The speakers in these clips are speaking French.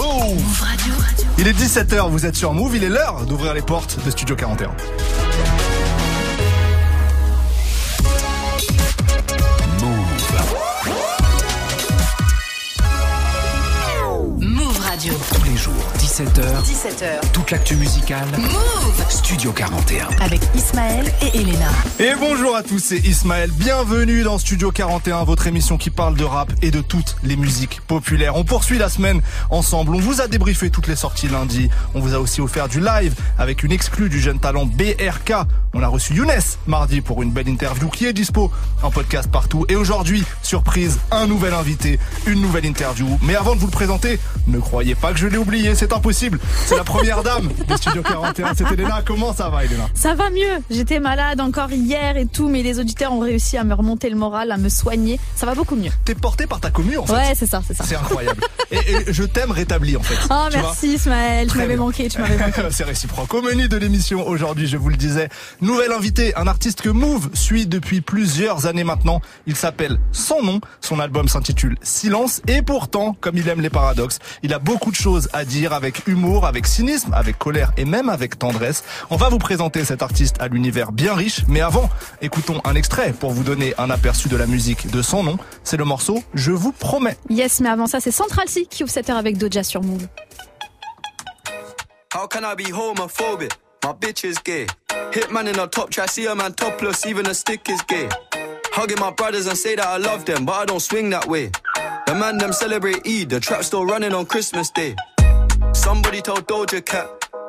Move Radio. Il est 17h, vous êtes sur Move, il est l'heure d'ouvrir les portes de Studio 41. Tous les jours, 17h. 17h. Toute l'actu musicale. Move Studio 41. Avec Ismaël et Elena. Et bonjour à tous, c'est Ismaël. Bienvenue dans Studio 41, votre émission qui parle de rap et de toutes les musiques populaires. On poursuit la semaine ensemble. On vous a débriefé toutes les sorties lundi. On vous a aussi offert du live avec une exclue du jeune talent BRK. On a reçu Younes mardi pour une belle interview qui est dispo en podcast partout. Et aujourd'hui, surprise, un nouvel invité, une nouvelle interview. Mais avant de vous le présenter, ne croyez pas que je l'ai oublié, c'est impossible. C'est la première dame du Studio 41, c'est Elena. Comment ça va, Elena Ça va mieux. J'étais malade encore hier et tout, mais les auditeurs ont réussi à me remonter le moral, à me soigner. Ça va beaucoup mieux. T'es porté par ta commune, en fait. Ouais, c'est ça, c'est ça. C'est incroyable. et, je t'aime rétabli, en fait. Oh, merci, Ismaël. Tu m'avais manqué, tu m'avais manqué. c'est réciproque. Au menu de l'émission aujourd'hui, je vous le disais, nouvelle invité, un artiste que Move suit depuis plusieurs années maintenant. Il s'appelle Son Nom. Son album s'intitule Silence. Et pourtant, comme il aime les paradoxes, il a beaucoup de choses à dire avec humour, avec cynisme, avec colère et même avec tendresse. On va vous présenter cet artiste à l'univers bien riche, mais avant, écoutons un extrait pour vous donner un aperçu de la musique de son nom. C'est le morceau Je vous promets. Yes, mais avant ça, c'est Central C qui ouvre cette heure avec Doja sur Move. How can I be homophobic? My bitch is gay. Hitman in a top try, see a man topless, even a stick is gay. Hugging my brothers and say that I love them, but I don't swing that way. The man them celebrate Eid, the trap still running on Christmas Day. Somebody told Doja Cat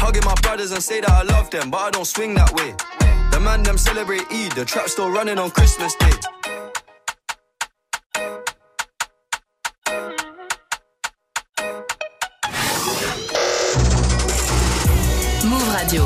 Hugging my brothers and say that I love them, but I don't swing that way. The man them celebrate Eid, the trap still running on Christmas Day. Move Radio.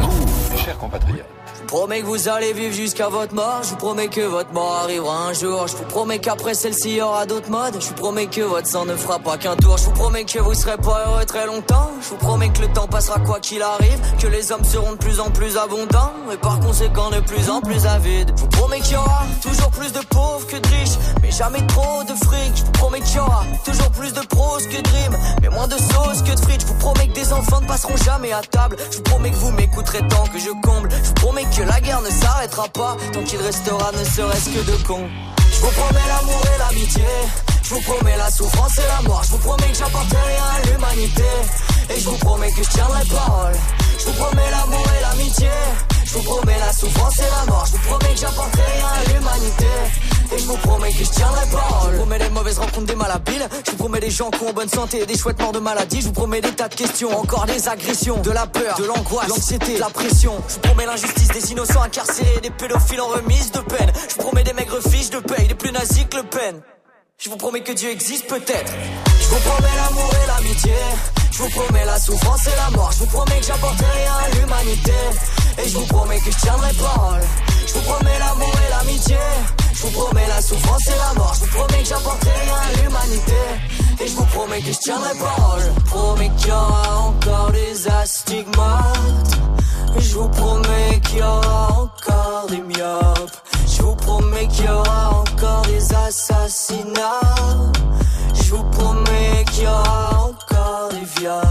Move, chers compatriotes. Je promets que vous allez vivre jusqu'à votre mort. Je vous promets que votre mort arrivera un jour. Je vous promets qu'après celle-ci, il y aura d'autres modes. Je vous promets que votre sang ne fera pas qu'un tour. Je vous promets que vous serez pas heureux très longtemps. Je vous promets que le temps passera quoi qu'il arrive. Que les hommes seront de plus en plus abondants. Et par conséquent de plus en plus avides. Je vous promets qu'il y aura toujours plus de pauvres que de riches. Mais jamais trop de fric. Je vous promets qu'il y aura toujours plus de prose que de dream. Mais moins de sauce que de frites. Je vous promets que des enfants ne passeront jamais à table. Je vous promets que vous m'écouterez tant que je comble. Je vous promets que la guerre ne s'arrêtera pas tant qu'il restera ne serait-ce que de cons. Je vous promets l'amour et l'amitié. Je vous promets la souffrance et la mort. Je vous promets que j'apporterai rien à l'humanité. Et je vous promets que je tiendrai parole. Je vous promets l'amour et l'amitié. Je vous promets la souffrance et la mort. Je vous promets que j'apporterai rien à l'humanité. Et je vous promets que je tiendrai parole. Je vous promets des mauvaises rencontres, des malhabiles. Je vous promets des gens qui ont bonne santé et des chouettes morts de maladie. Je vous promets des tas de questions, encore des agressions, de la peur, de l'angoisse, l'anxiété, de la pression. Je vous promets l'injustice des innocents incarcérés, des pédophiles en remise de peine. Je vous promets des maigres fiches de paye, des plus nazis que Le Pen. Je vous promets que Dieu existe peut-être. Je vous promets l'amour et l'amitié. Je vous promets la souffrance et la mort. Je vous promets que j'apporterai à l'humanité. Et je vous promets que je tiendrai parole. Je vous promets l'amour et l'amitié. Je vous promets la souffrance et la mort. Je vous promets que j'apporterai à l'humanité. Et je vous promets que je tiendrai parole. Je vous promets qu'il y aura encore des astigmates. Je vous promets qu'il y aura encore des myopes. Je vous promets qu'il y aura encore des assassinats. Je vous promets qu'il y aura encore des viols.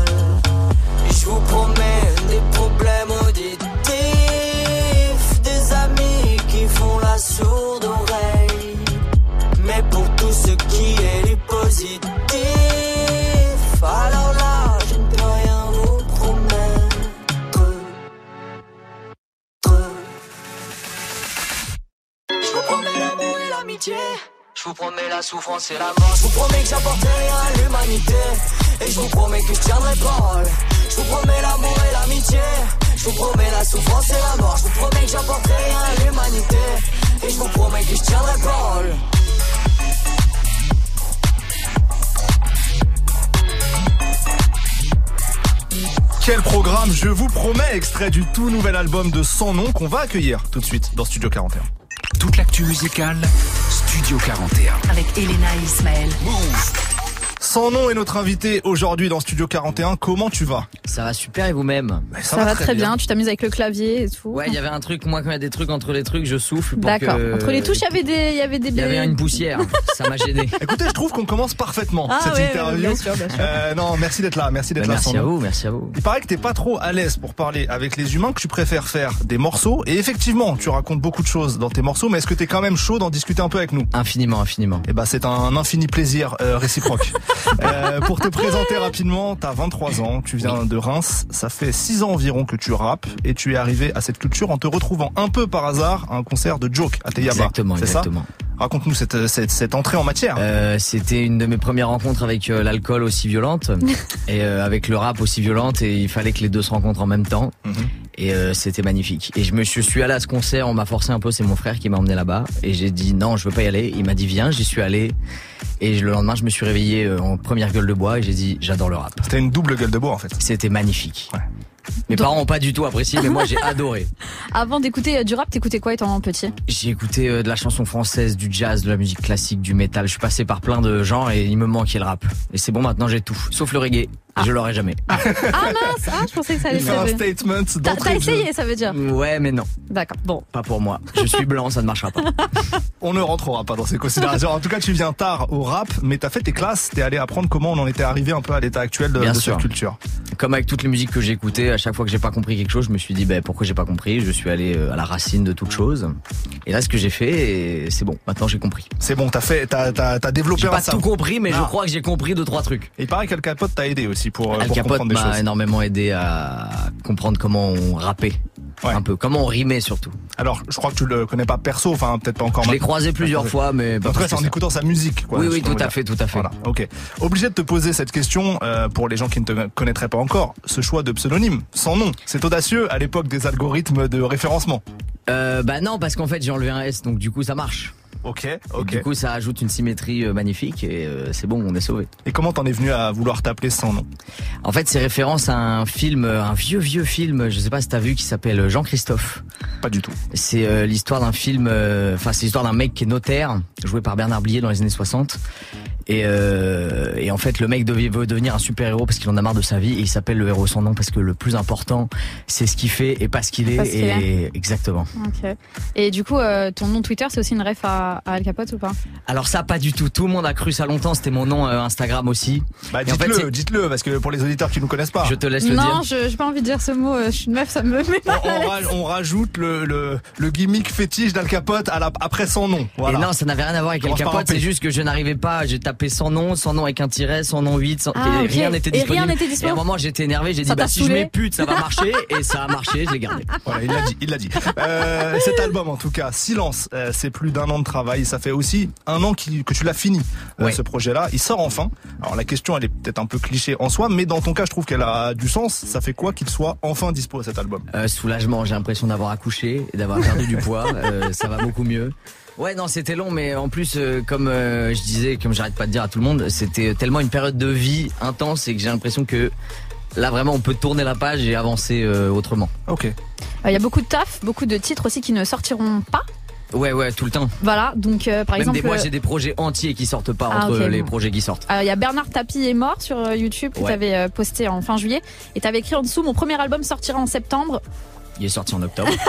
Je vous promets des problèmes auditifs, des amis qui font la sourde oreille. Mais pour tout ce qui est positif, vous promets la souffrance et la mort. Je vous promets que j'apporterai rien à l'humanité. Et je vous promets que je tiendrai parole. Je vous promets l'amour et l'amitié. Je vous promets la souffrance et la mort. Je vous promets que j'apporterai rien à l'humanité. Et je vous promets que je tiendrai parole. Quel programme, je vous promets, extrait du tout nouvel album de Sans Nom qu'on va accueillir tout de suite dans Studio 41. Toute l'actu musicale, Studio 41. Avec Elena et Ismaël. Move. Sans nom est notre invité aujourd'hui dans Studio 41. Comment tu vas? Ça va super et vous-même? Ça, va, très bien. Tu t'amuses avec le clavier et tout. Ouais, il y avait un truc, moi quand il y a des trucs entre les trucs, je souffle D'accord. que... Entre les touches, il y avait des, il y avait des. Il y avait une poussière, ça m'a gêné. Écoutez, je trouve qu'on commence parfaitement Ah cette ouais, interview. bien sûr, bien sûr. Euh, non, merci d'être là, merci d'être Bah, là. Sans merci à Nom. vous, merci à vous. Il paraît que t'es pas trop à l'aise pour parler avec les humains, que tu préfères faire des morceaux. Et effectivement, tu racontes beaucoup de choses dans tes morceaux, mais est-ce que t'es quand même chaud d'en discuter un peu avec nous? Infiniment, infiniment. Eh ben, c'est un infini plaisir euh, réciproque. Euh, pour te présenter rapidement, t'as 23 ans, tu viens de Reims, ça fait 6 ans environ que tu rappes et tu es arrivé à cette culture en te retrouvant un peu par hasard à un un de Joke à Teyaba. Exactement, ça exactement. Raconte-nous cette, cette, cette entrée en matière. Euh, C'était une de mes premières rencontres avec euh, l'alcool aussi violente et euh, avec le rap aussi violente et il fallait que les deux se rencontrent en même temps Mhm. Et euh, c'était magnifique. Et je me je suis allé à ce concert, on m'a forcé un peu, c'est mon frère qui m'a emmené là-bas et j'ai dit non, je veux pas y aller. Il m'a dit viens, j'y suis allé et le lendemain je me suis réveillé euh, en première gueule de bois et j'ai dit j'adore le rap. C'était une double gueule de bois en fait. C'était magnifique. Ouais. Mes Donc- parents ont pas du tout apprécié, mais moi j'ai adoré. Avant d'écouter euh, du rap, t'écoutais quoi étant petit? J'ai écouté euh, de la chanson française, du jazz, de la musique classique, du métal. Je suis passé par plein de genres et il me manquait le rap. Et c'est bon, maintenant j'ai tout, sauf le reggae. Et Je l'aurai jamais. Ah mince Ah, je pensais que ça allait Il fait un statement T'as essayé, ça veut dire Ouais, mais non, D'accord. Bon. pas pour moi. Je suis blanc, ça ne marchera pas. On ne rentrera pas dans ces considérations. En tout cas, tu viens tard au rap, mais t'as fait tes classes, t'es allé apprendre comment on en était arrivé un peu à l'état actuel de, Bien de sûr. cette culture. Comme avec toutes les musiques que j'ai écoutées, à chaque fois que j'ai pas compris quelque chose, je me suis dit, ben pourquoi j'ai pas compris? Je suis allé euh, à la racine de toute chose. Et là, ce que j'ai fait, c'est bon. Maintenant, j'ai compris. C'est bon, t'as fait, t'as, t'as, t'as développé J'ai pas tout compris, mais je crois que j'ai compris deux trois trucs. Et il paraît qu'Al Capote t'a aidé aussi pour, euh, Al pour Capote comprendre des m'a énormément aidé à comprendre comment on rappait. Ouais. Un peu, comment on rimait surtout. Alors, je crois que tu le connais pas perso, enfin peut-être pas encore. Je l'ai croisé plusieurs croisé. fois, mais pas En tout cas, c'est en ça. écoutant sa musique. Quoi, Oui, oui, tout à fait, tout à fait. Voilà, ok. Obligé de te poser cette question euh, pour les gens qui ne te connaîtraient pas encore. Ce choix de pseudonyme, sans nom, c'est audacieux à l'époque des algorithmes de référencement. Euh, bah non, parce qu'en fait j'ai enlevé un S, donc du coup ça marche. Ok, Et ok. Du coup ça ajoute une symétrie euh, magnifique et euh, c'est bon, on est sauvé. Et comment t'en es venu à vouloir t'appeler sans nom? En fait c'est référence à un film, euh, un vieux vieux film, je sais pas si t'as vu, qui s'appelle Jean-Christophe. Pas du tout. C'est l'histoire d'un film, enfin c'est l'histoire d'un mec qui est notaire, joué par Bernard Blier dans les années 60. Et, euh, et en fait, le mec devait- veut devenir un super héros parce qu'il en a marre de sa vie et il s'appelle le héros sans nom parce que le plus important, c'est ce qu'il fait et pas ce qu'il est. Et exactement. Et du coup, euh, ton nom Twitter, c'est aussi une ref à, à Al Capote ou pas? Alors ça, pas du tout. Tout le monde a cru ça longtemps. C'était mon nom euh, Instagram aussi. Bah Et en fait, dites-le, dites-le, parce que pour les auditeurs qui nous connaissent pas. Je te laisse le Non, dire. je j'ai pas envie de dire ce mot. euh, Je suis une meuf, ça me met On, mal à on l'aise. ra- on rajoute le, le, le gimmick fétiche d'Al Capote à la, après son nom. Voilà. Et non, ça n'avait rien à voir avec un Capote. C'est juste que je n'arrivais pas. J'ai tapé son nom, son nom avec un tiret, son nom 8, sans- Ah, et ok. rien n'était Et rien disponible. n'était Et à un disponible. moment, j'étais énervé. J'ai dit, bah si je mets pute, ça va marcher. et ça a marché. Je l'ai gardé. Voilà, il l'a dit, il l'a dit. Euh, cet album, en tout cas, Silence, euh, c'est plus d'un an de travail. Ça fait aussi un an qui- que tu l'as fini, euh, Ouais. ce projet-là. Il sort enfin. Alors la question, elle est peut-être un peu cliché en soi, mais dans ton cas, je trouve qu'elle a du sens. Ça fait quoi qu'il soit enfin dispo cet album? Euh, soulagement. J'ai l'impression d'avoir accouché et d'avoir perdu du poids. Euh, ça va beaucoup mieux. Ouais, non, c'était long, mais en plus, euh, comme euh, je disais, comme j'arrête pas de dire à tout le monde, c'était tellement une période de vie intense et que j'ai l'impression que là, vraiment, on peut tourner la page et avancer euh, autrement. Ok. Euh, Il y a beaucoup de taf, beaucoup de titres aussi qui ne sortiront pas. Ouais, ouais, tout le temps. Voilà, donc euh, par Même exemple, des, moi, j'ai des projets entiers qui sortent pas Ah, entre les bon. projets qui sortent. il y a Bernard Tapie est mort sur YouTube que Ouais. tu avais posté en fin juillet et tu avais écrit en dessous mon premier album sortira en septembre. Il est sorti en octobre.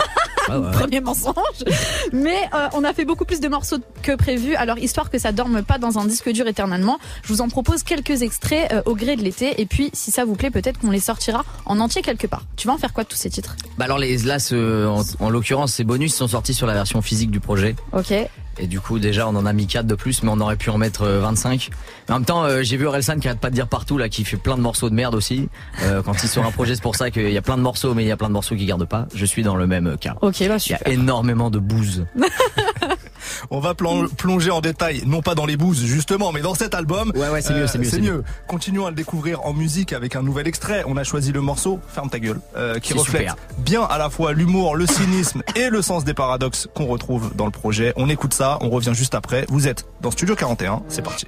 Ouais. Premier mensonge. Mais euh, on a fait beaucoup plus de morceaux que prévu. Alors histoire que ça dorme pas dans un disque dur éternellement, je vous en propose quelques extraits euh, au gré de l'été et puis si ça vous plaît, peut-être qu'on les sortira en entier quelque part. Tu vas en faire quoi de tous ces titres? Bah alors les là, ce- en, en l'occurrence, ces bonus sont sortis sur la version physique du projet. OK. Et du coup, déjà, on en a mis 4 de plus, mais on aurait pu en mettre euh, 25. Mais en même temps, euh, j'ai vu Orelsan qui arrête pas de dire partout, là, qui fait plein de morceaux de merde aussi. Euh, quand il sur un projet, c'est pour ça qu'il y a plein de morceaux, mais il y a plein de morceaux qui gardent pas. Je suis dans le même cas. OK, bah Il y super. a énormément de bouse. On va plonger en détail, non pas dans les bouses justement, mais dans cet album. Ouais, ouais, c'est mieux, c'est mieux. C'est mieux. Continuons à le découvrir en musique avec un nouvel extrait. On a choisi le morceau Ferme ta gueule, qui reflète bien à la fois l'humour, le cynisme et le sens des paradoxes qu'on retrouve dans le projet. On écoute ça, on revient juste après. Vous êtes dans Studio 41, c'est parti.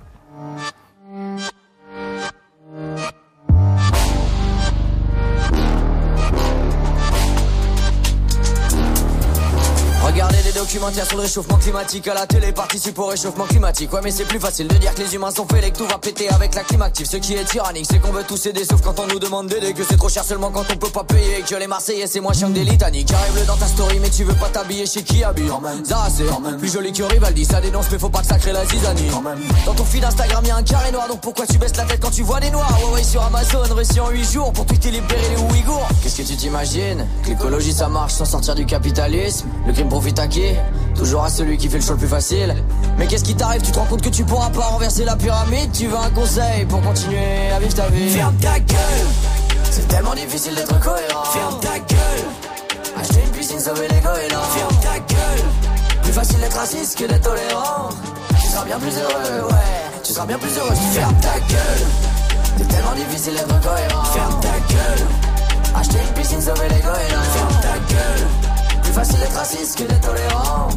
Documentaire sur le réchauffement climatique à la télé participe au réchauffement climatique. Ouais, mais c'est plus facile de dire que les humains sont faits et que tout va péter avec la climatique. Ce qui est tyrannique, c'est qu'on veut tous aider, sauf quand on nous demande d'aider. Que c'est trop cher seulement quand on peut pas payer. Et que les Marseillais, c'est moins chiant que des litaniques. J'arrive dans ta story, mais tu veux pas t'habiller chez qui habille Ça, c'est plus joli que Rivaldi. Ça dénonce, mais faut pas que ça crée la zizanie. Dans ton feed Instagram, y'a un carré noir. Donc pourquoi tu baisses la tête quand tu vois des noirs? Ouais, ouais, sur Amazon, réussi en 8 jours pour tweeter libérer les Ouïghours. Qu'est-ce que tu t'imagines? Que l'écologie ça marche sans sortir du capitalisme? Le crime à qui? Toujours à celui qui fait le choix le plus facile. Mais qu'est-ce qui t'arrive? Tu te rends compte que tu pourras pas renverser la pyramide? Tu veux un conseil pour continuer à vivre ta vie? Ferme ta gueule. C'est tellement difficile d'être cohérent. Ferme ta gueule. Acheter une piscine, sauver les goélands. Ferme ta gueule. Plus facile d'être raciste que d'être tolérant. Tu seras bien plus heureux, ouais. Tu seras bien plus heureux. Ferme ta gueule. C'est tellement difficile d'être cohérent. Ferme ta gueule. Acheter une piscine, sauver les goélands. Ferme ta gueule plus facile d'être raciste que d'être tolérant.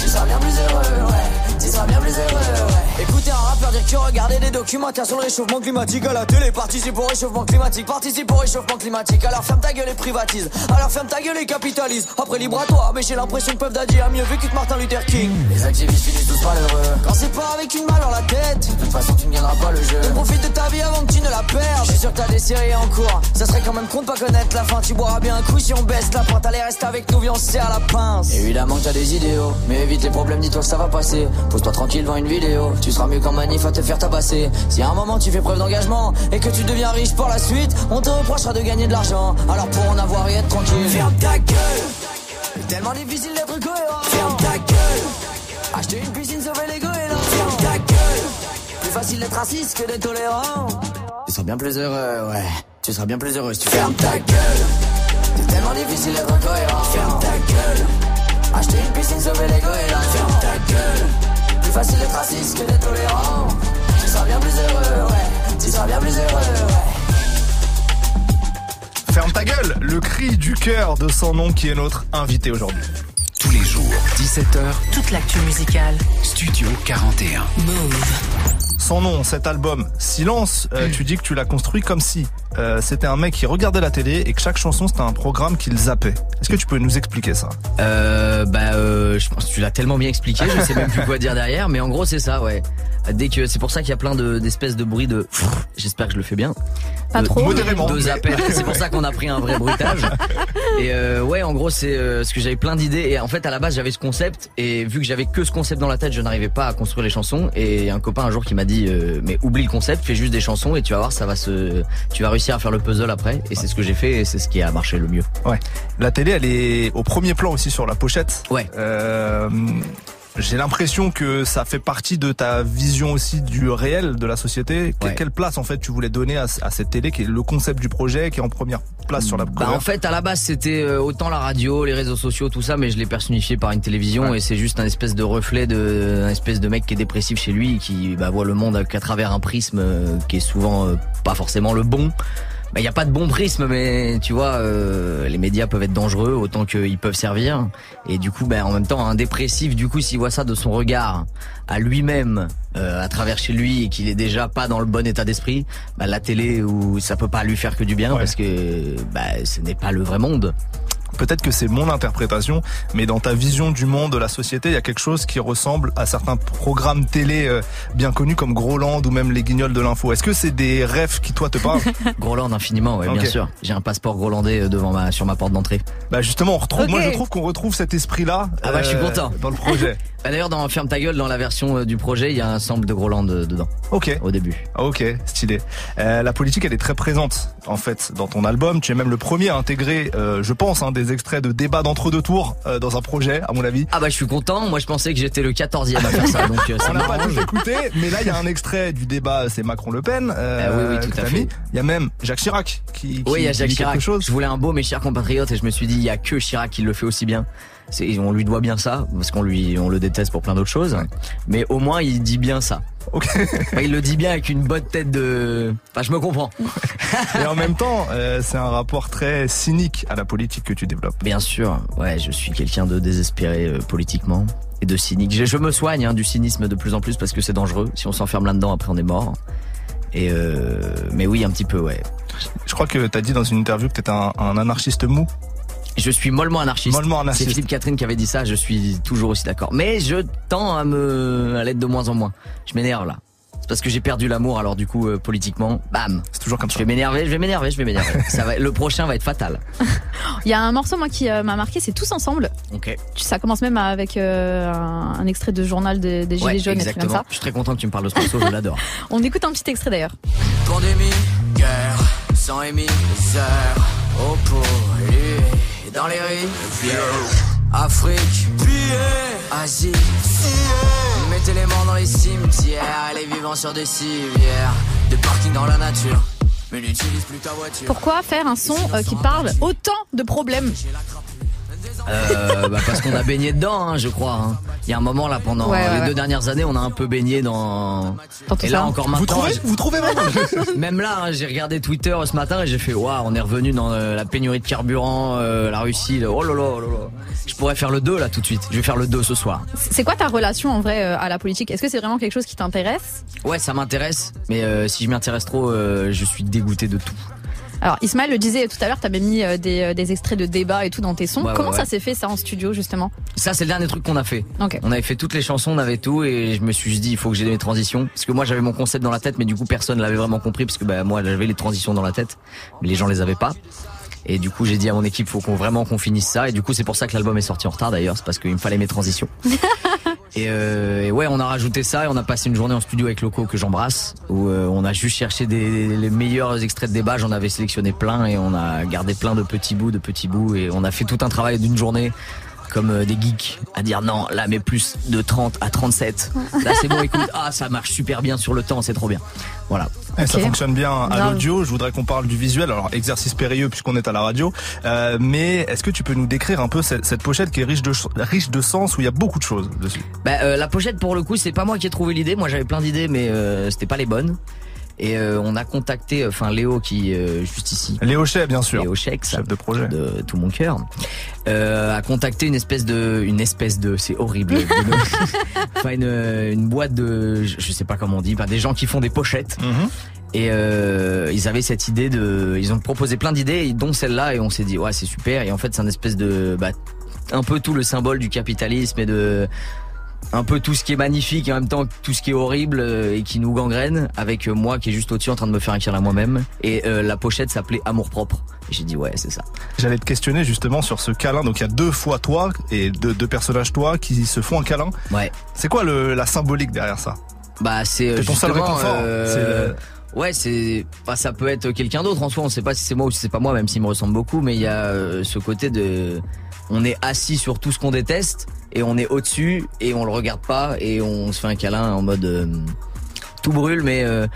Tu seras bien plus heureux, ouais. Tu seras bien plus heureux. Écoutez un rappeur dire que regarder des documentaires sur le réchauffement climatique à la télé. Participe au réchauffement climatique, participe au réchauffement climatique. Alors ferme ta gueule et privatise. Alors ferme ta gueule et capitalise. Après libre à toi, mais j'ai l'impression que Puff Daddy a mieux vécu que Martin Luther King. Les activistes finissent tous malheureux. Quand c'est pas avec une balle dans la tête, de toute façon tu ne gagneras pas le jeu. Donc profite de ta vie avant que tu ne la perdes. Je suis sûr que t'as des séries en cours. Ça serait quand même con de pas connaître la fin. Tu boiras bien un coup si on baisse la pointe. Allez, reste avec nous, viens, à la pince. Évidemment que t'as des idéaux, mais évite les problèmes, dis-toi que ça va passer. Pose-toi tranquille devant une vidéo, tu seras mieux qu'en manif à te faire tabasser. Si à un moment tu fais preuve d'engagement et que tu deviens riche pour la suite, on te reprochera de gagner de l'argent. Alors pour en avoir et être tranquille, ferme ta gueule. C'est tellement difficile d'être cohérent. Ferme ta gueule. Acheter une piscine, sauver les goélands. Ferme ta gueule. Plus facile d'être raciste que d'être tolérant. Tu seras bien plus heureux, ouais. Tu seras bien plus heureux si tu fermes ta gueule. C'est tellement difficile d'être cohérent. Ferme ta gueule. Acheter une piscine, sauver les goélands. Ferme ta gueule. Plus facile d'être raciste que d'être tolérant. Tu seras bien plus heureux, ouais. Tu seras bien plus heureux, ouais. Ferme ta gueule, le cri du cœur de son nom qui est notre invité aujourd'hui. Tous les jours, 17h, toute l'actu musicale. Studio 41. Move. Son nom, cet album, Silence, euh, tu dis que tu l'as construit comme si euh, c'était un mec qui regardait la télé et que chaque chanson c'était un programme qu'il zappait. Est-ce que tu peux nous expliquer ça? Euh, Bah, euh, je pense que tu l'as tellement bien expliqué, je sais même plus quoi dire derrière, mais en gros c'est ça, ouais. Dès que c'est pour ça qu'il y a plein de d'espèces de bruits de. J'espère que je le fais bien. Pas trop. Modérément. De zappel. C'est pour ça qu'on a pris un vrai bruitage. Et euh, ouais, en gros c'est euh, ce que j'avais plein d'idées et en fait à la base j'avais ce concept et vu que j'avais que ce concept dans la tête, je n'arrivais pas à construire les chansons et un copain un jour qui m'a dit euh, mais oublie le concept, fais juste des chansons et tu vas voir ça va se, tu vas réussir à faire le puzzle après et c'est ce que j'ai fait et c'est ce qui a marché le mieux. Ouais. La télé elle est au premier plan aussi sur la pochette. Ouais. J'ai l'impression que ça fait partie de ta vision aussi du réel de la société. Ouais. Quelle place en fait tu voulais donner à, à, cette télé qui est le concept du projet qui est en première place sur la bah, En fait à la base c'était euh, autant la radio, les réseaux sociaux, tout ça, mais je l'ai personnifié par une télévision Ouais. et c'est juste un espèce de reflet de un espèce de mec qui est dépressif chez lui qui bah, voit le monde qu'à travers un prisme euh, qui est souvent euh, pas forcément le bon. Bah, il y a pas de bon prisme, mais tu vois, euh, les médias peuvent être dangereux autant qu'ils peuvent servir. Et du coup, ben en même temps, un dépressif, du coup, s'il voit ça de son regard à lui-même, euh, à travers chez lui, et qu'il est déjà pas dans le bon état d'esprit, bah, la télé, où ça peut pas lui faire que du bien Ouais. parce que bah, ce n'est pas le vrai monde. Peut-être que c'est mon interprétation, mais dans ta vision du monde, de la société, il y a quelque chose qui ressemble à certains programmes télé euh, bien connus comme Groland ou même les Guignols de l'info. Est-ce que c'est des rêves qui toi te parlent Groland infiniment, ouais, Ok. bien sûr. J'ai un passeport grolandais euh, devant ma sur ma porte d'entrée. Bah justement, on retrouve. Moi, je trouve qu'on retrouve cet esprit-là. euh, Ah bah, je suis content. dans le projet. Bah, D'ailleurs, dans Ferme ta gueule, dans la version euh, du projet, il y a un sample de Groland euh, dedans Ok. au début. Ah, Ok, stylé. Euh, la politique, elle est très présente en fait dans ton album. Tu es même le premier à intégrer, euh, je pense, hein, des extraits de débats d'entre-deux tours euh, dans un projet, à mon avis. Ah bah je suis content, moi je pensais que j'étais le 14e à faire ça, donc euh, ça On n'a pas écouté, mais là il y a un extrait du débat, c'est Macron-Le Pen. euh, Ah oui, oui, tout à fait. Il y a même Jacques Chirac qui, qui Oui, il y a Jacques Chirac. chose. Je voulais un beau mais cher compatriote et je me suis dit il y a que Chirac qui le fait aussi bien. On lui doit bien ça parce qu'on lui on le déteste pour plein d'autres choses, mais au moins il dit bien ça. Enfin, il le dit bien avec une bonne tête de. Enfin, je me comprends. Et en même temps, euh, c'est un rapport très cynique à la politique que tu développes. Bien sûr, ouais, je suis quelqu'un de désespéré euh, politiquement et de cynique. Je, je me soigne hein, du cynisme de plus en plus parce que c'est dangereux. Si on s'enferme là-dedans, après on est mort. Et euh, mais oui, un petit peu, ouais. Je crois que t'as dit dans une interview que t'étais un, un anarchiste mou. Je suis mollement anarchiste. Mollement C'est anarchiste. Philippe Catherine qui avait dit ça. Je suis toujours aussi d'accord. Mais je tends à me à l'être de moins en moins. Je m'énerve là. C'est parce que j'ai perdu l'amour. Alors du coup, euh, politiquement, bam. C'est toujours comme Je ça. vais m'énerver. Je vais m'énerver. Je vais m'énerver. ça va. Le prochain va être fatal. Il y a un morceau moi qui euh, m'a marqué, c'est Tous ensemble. Ok. Ça commence même avec euh, un, un extrait de journal des, des Gilets Ouais, jaunes et tout comme exactement. ça. Je suis très content que tu me parles de ce morceau. Je l'adore. On écoute un petit extrait d'ailleurs. Pandémie, guerre, sang et dans les rivières, Afrique, Asie, mettez les morts dans les cimetières, et les vivants sur des civières, des parkings dans la nature, mais n'utilise plus ta voiture. Pourquoi faire un son euh, qui parle autant de problèmes? Euh, bah parce qu'on a baigné dedans, hein, je crois. hein. Il y a un moment là pendant Ouais, ouais, les ouais. deux dernières années, on a un peu baigné dans. Et là ça. encore Vous maintenant. trouvez j'ai- Vous trouvez vraiment Même là, hein, j'ai regardé Twitter ce matin et j'ai fait waouh, on est revenu dans euh, la pénurie de carburant, euh, la Russie. le- Oh là là, oh là là. Je pourrais faire le 2 là tout de suite. Je vais faire le 2 ce soir. C'est quoi ta relation en vrai euh, à la politique? Est-ce que c'est vraiment quelque chose qui t'intéresse? Ouais, ça m'intéresse, mais euh, si je m'intéresse trop, euh, je suis dégoûté de tout. Alors Ismaël le disait tout à l'heure, t'avais mis euh, des, euh, des extraits de débats et tout dans tes sons. Ouais, ouais, Comment ouais. ça s'est fait ça en studio justement? Ça, c'est le dernier truc qu'on a fait. Ok. On avait fait toutes les chansons, on avait tout, et je me suis dit, il faut que j'ai mes transitions. Parce que moi, j'avais mon concept dans la tête, mais du coup, personne l'avait vraiment compris, parce que bah, moi, j'avais les transitions dans la tête, mais les gens les avaient pas. Et du coup, j'ai dit à mon équipe, faut qu'on vraiment qu'on finisse ça. Et du coup, c'est pour ça que l'album est sorti en retard d'ailleurs, c'est parce qu'il me fallait mes transitions. et, euh, et ouais, on a rajouté ça et on a passé une journée en studio avec Loco que j'embrasse, où euh, on a juste cherché les meilleurs extraits de débat. J'en avais sélectionné plein et on a gardé plein de petits bouts, de petits bouts, et on a fait tout un travail d'une journée comme euh, des geeks à dire non là mais plus de 30 à 37 là c'est bon écoute. Ah ça marche super bien sur le temps c'est trop bien. Voilà. Eh, Ça fonctionne bien à l'audio. Je voudrais qu'on parle du visuel. Alors, exercice périlleux puisqu'on est à la radio. Euh, mais est-ce que tu peux nous décrire un peu cette, cette pochette qui est riche de, ch- riche de sens où il y a beaucoup de choses dessus? Bah, euh, la pochette pour le coup c'est pas moi qui ai trouvé l'idée. Moi j'avais plein d'idées mais euh, c'était pas les bonnes et euh, on a contacté enfin Léo qui euh, juste ici Léo Chet, bien sûr. Léo Chex Chef de projet. de tout mon cœur euh, a contacté une espèce de une espèce de c'est horrible enfin une, une boîte de je sais pas comment on dit des gens qui font des pochettes Mhm. Et euh, ils avaient cette idée de, ils ont proposé plein d'idées, dont celle-là, et on s'est dit ouais c'est super. Et en fait c'est un espèce de, bah, un peu tout le symbole du capitalisme et de, un peu tout ce qui est magnifique et en même temps tout ce qui est horrible euh, et qui nous gangrène. Avec euh, moi qui est juste au-dessus en train de me faire un câlin moi-même. Et euh, la pochette s'appelait Amour propre. Et j'ai dit ouais c'est ça. J'allais te questionner justement sur ce câlin. Donc, il y a deux fois toi et deux, deux personnages toi qui se font un câlin. Ouais. C'est quoi le, la symbolique derrière ça? Bah c'est ton seul réconfort. euh, Ouais, c'est, bah, ça peut être quelqu'un d'autre en soi. On sait pas si c'est moi ou si c'est pas moi, même s'il me ressemble beaucoup. Mais il y a ce côté de, on est assis sur tout ce qu'on déteste et on est au-dessus et on le regarde pas et on se fait un câlin en mode euh, tout brûle. Mais euh,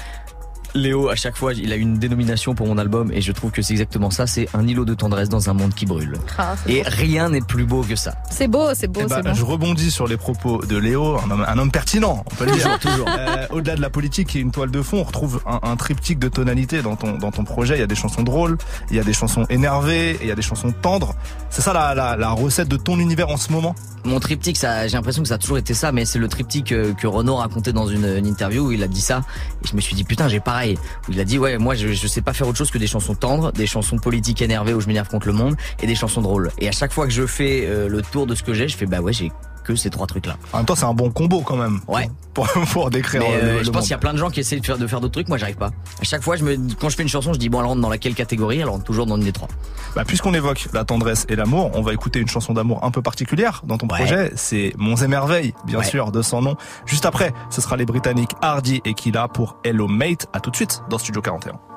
Léo, à chaque fois, il a une dénomination pour mon album et je trouve que c'est exactement ça. C'est un îlot de tendresse dans un monde qui brûle. Ah, Et beau. rien n'est plus beau que ça. C'est beau, c'est beau, c'est bon. Je rebondis sur les propos de Léo, un homme, un homme pertinent, on peut le dire. Toujours. Euh, Au-delà de la politique et une toile de fond, on retrouve un, un triptyque de tonalité dans ton, dans ton projet. Il y a des chansons drôles, il y a des chansons énervées, et il y a des chansons tendres. C'est ça la, la, la recette de ton univers en ce moment? Mon triptyque, ça, j'ai l'impression que ça a toujours été ça, mais c'est le triptyque euh, que Renaud racontait dans une, une interview où il a dit ça. Et je me suis dit, putain, j'ai pareil. Où il a dit, ouais, moi, je, je sais pas faire autre chose que des chansons tendres, des chansons politiques énervées où je m'énerve contre le monde, et des chansons drôles. Et à chaque fois que je fais euh, le tour de ce que j'ai, je fais, bah ouais, j'ai que ces trois trucs-là. En même temps, c'est un bon combo quand même. Ouais. Pour, pour décrire Mais euh, euh, le, je pense qu'il y a plein de gens qui essayent de faire, de faire d'autres trucs, moi j'arrive pas. À chaque fois, je me, quand je fais une chanson, je dis, bon, elle rentre dans laquelle catégorie? Elle rentre toujours dans une des trois. Bah, Puisqu'on évoque la tendresse et l'amour, on va écouter une chanson d'amour un peu particulière dans ton Ouais. projet. C'est Monts et Merveilles, bien Ouais. sûr, de son nom. Juste après, ce sera les Britanniques Hardy et Killa pour Hello Mate. À tout de suite dans Studio 41.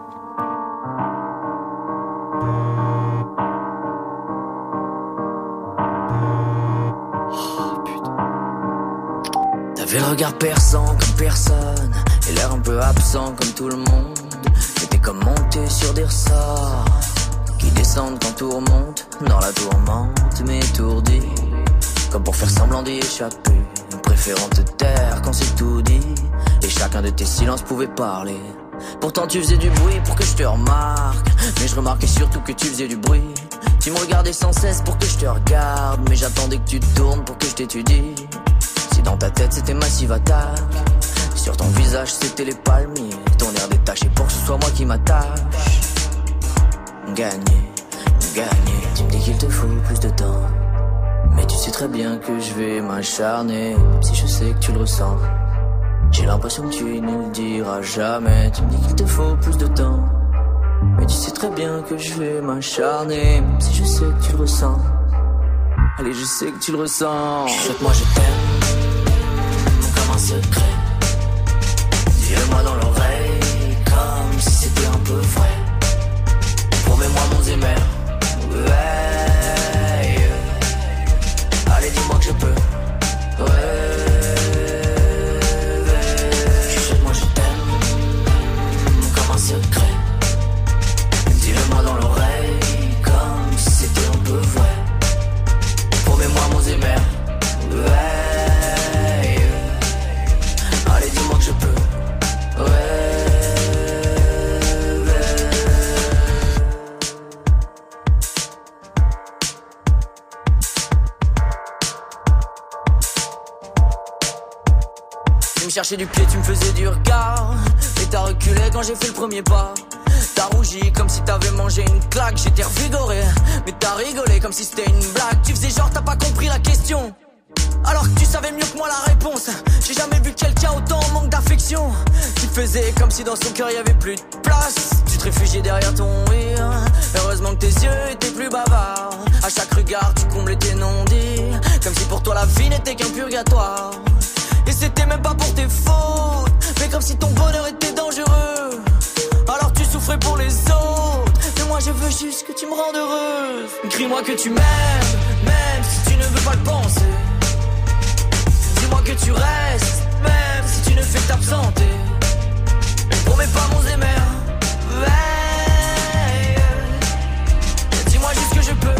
T'avais le regard comme personne et l'air un peu absent comme tout le monde. T'étais comme monté sur des ressorts qui descendent quand tout remonte dans la tourmente, mais étourdi comme pour faire semblant d'y échapper. Préférant te taire quand c'est tout dit et chacun de tes silences pouvait parler. Pourtant tu faisais du bruit pour que je te remarque Mais je remarquais surtout que tu faisais du bruit Tu me regardais sans cesse pour que je te regarde Mais j'attendais que tu tournes pour que je t'étudie Si dans ta tête c'était massive attaque Sur ton visage c'était les palmiers Ton air détaché pour que ce soit moi qui m'attache Gagné, gagné Tu me dis qu'il te faut plus de temps Mais tu sais très bien que je vais m'acharner si je sais que tu le ressens j'ai l'impression que tu ne le diras jamais. Tu me dis qu'il te faut plus de temps. Mais tu sais très bien que je vais m'acharner. Si je sais que tu le ressens. Allez, je sais que tu le ressens. Chuchote-moi, je t'aime. Un secret. Dis-le-moi dans l'oreille. Comme si c'était un peu vrai. Promets-moi mon zémer. Ouais. Tu me cherchais du tu me faisais du regard. Et t'as reculé quand j'ai fait le premier pas. T'as rougi comme si t'avais mangé une claque. J'étais revigoré, mais t'as rigolé comme si c'était une blague. Tu faisais genre, t'as pas compris la question. Alors que tu savais mieux que moi la réponse. J'ai jamais vu quelqu'un autant en manque d'affection. Qui faisait comme si dans son cœur y avait plus de place. Tu te réfugiais derrière ton rire. Heureusement que tes yeux étaient plus bavards. À chaque regard, tu comblais tes non-dits. Comme si pour toi la vie n'était qu'un purgatoire. Et c'était même pas pour tes fautes, mais comme si ton bonheur était dangereux. Alors tu souffrais pour les autres, mais moi je veux juste que tu me rendes heureuse. Crie-moi que tu m'aimes, même si tu ne veux pas le penser. Dis-moi que tu restes, même si tu ne fais que t'absenter. Promets pas mon zémer. Dis-moi juste que je peux,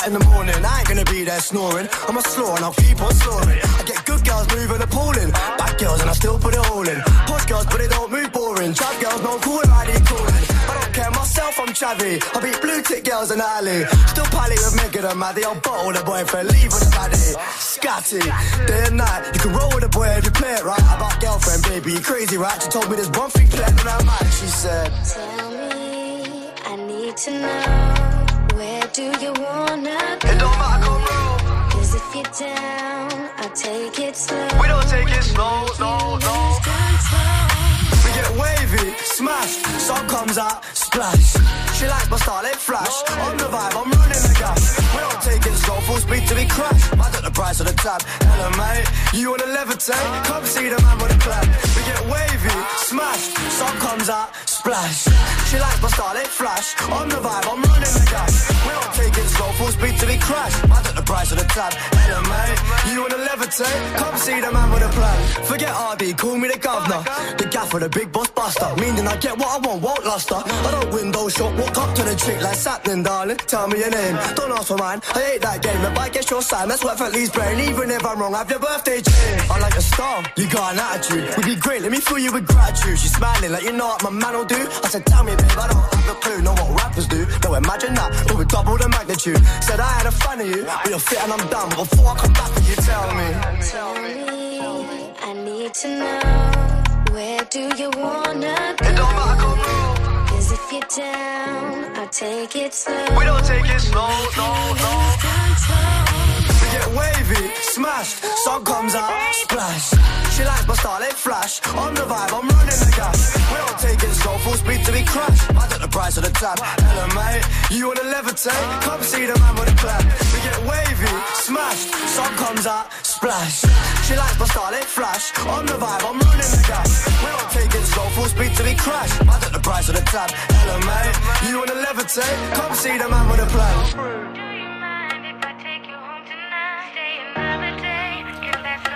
out in the morning. I ain't gonna be there snoring. I'm a slaw and I'll keep on snoring. I get good girls moving appalling. Bad girls and I still put it all in. Hot girls, but they don't move boring. Trap girls, no cool and ID calling. I don't care myself, I'm chavvy. I beat blue tick girls in the alley. Still pally with Megan and Maddie. I'll bottle the boy boyfriend, leave with the baddie. Scatty, day and night. You can roll with a boy if you play it right. About girlfriend, baby, you crazy, right? She told me there's one thing clear and I'm mad. She said, Tell me, I need to know where do you wanna down, I'll take it slow. We don't take it slow, no, no. We get wavy, smash, sun comes out, splash. She likes my style, it flash. On the vibe, I'm running the gas. We don't take it slow, full speed till we crash. I got the price of the tab. Hello, mate, you wanna levitate? Come see the man with a plan. We get wavy, smash, sun comes out, splash. She likes my style, it flash. On the vibe, I'm running the gas. We don't take it slow, full speed till we crash. I got the price of the tab. Hello, mate, you wanna levitate? Come see the man with a plan. Forget RD, call me the governor. The gaff for the big boss buster. Meaning I get what I want, won't luster. I don't window shop, walk up to the chick like Satin, darling. Tell me your name, don't ask for mine. I hate that game, if I get your sign, that's worth at least brain. Even if I'm wrong, have your birthday chain. I'm like a star, you got an attitude. Would be great, let me fill you with gratitude. She's smiling like you know what my man will do. I said, tell me, babe, I don't have a clue, know what rappers do. No, imagine that, but with double the magnitude. Said I had a fan of you, but you're fit and I'm done. Before I come back, you tell me? Tell me, I need to know. Where do you wanna go? Down, I'll take it slow. We don't take it slow, no, no. Get wavy, smashed. sun comes out, splash. She likes my style, it flash. On the vibe, I'm running the gas. We don't take it slow, full speed to be crash. I got the price of the tab. Hello, mate, you wanna levitate? Come see the man with a plan. We get wavy, smashed. sun comes out, splash. She likes my style, it flash. On the vibe, I'm running the gas. We don't take it slow, full speed to be crash. I got the price of the tab. Hello, mate, you wanna levitate? Come see the man with a plan.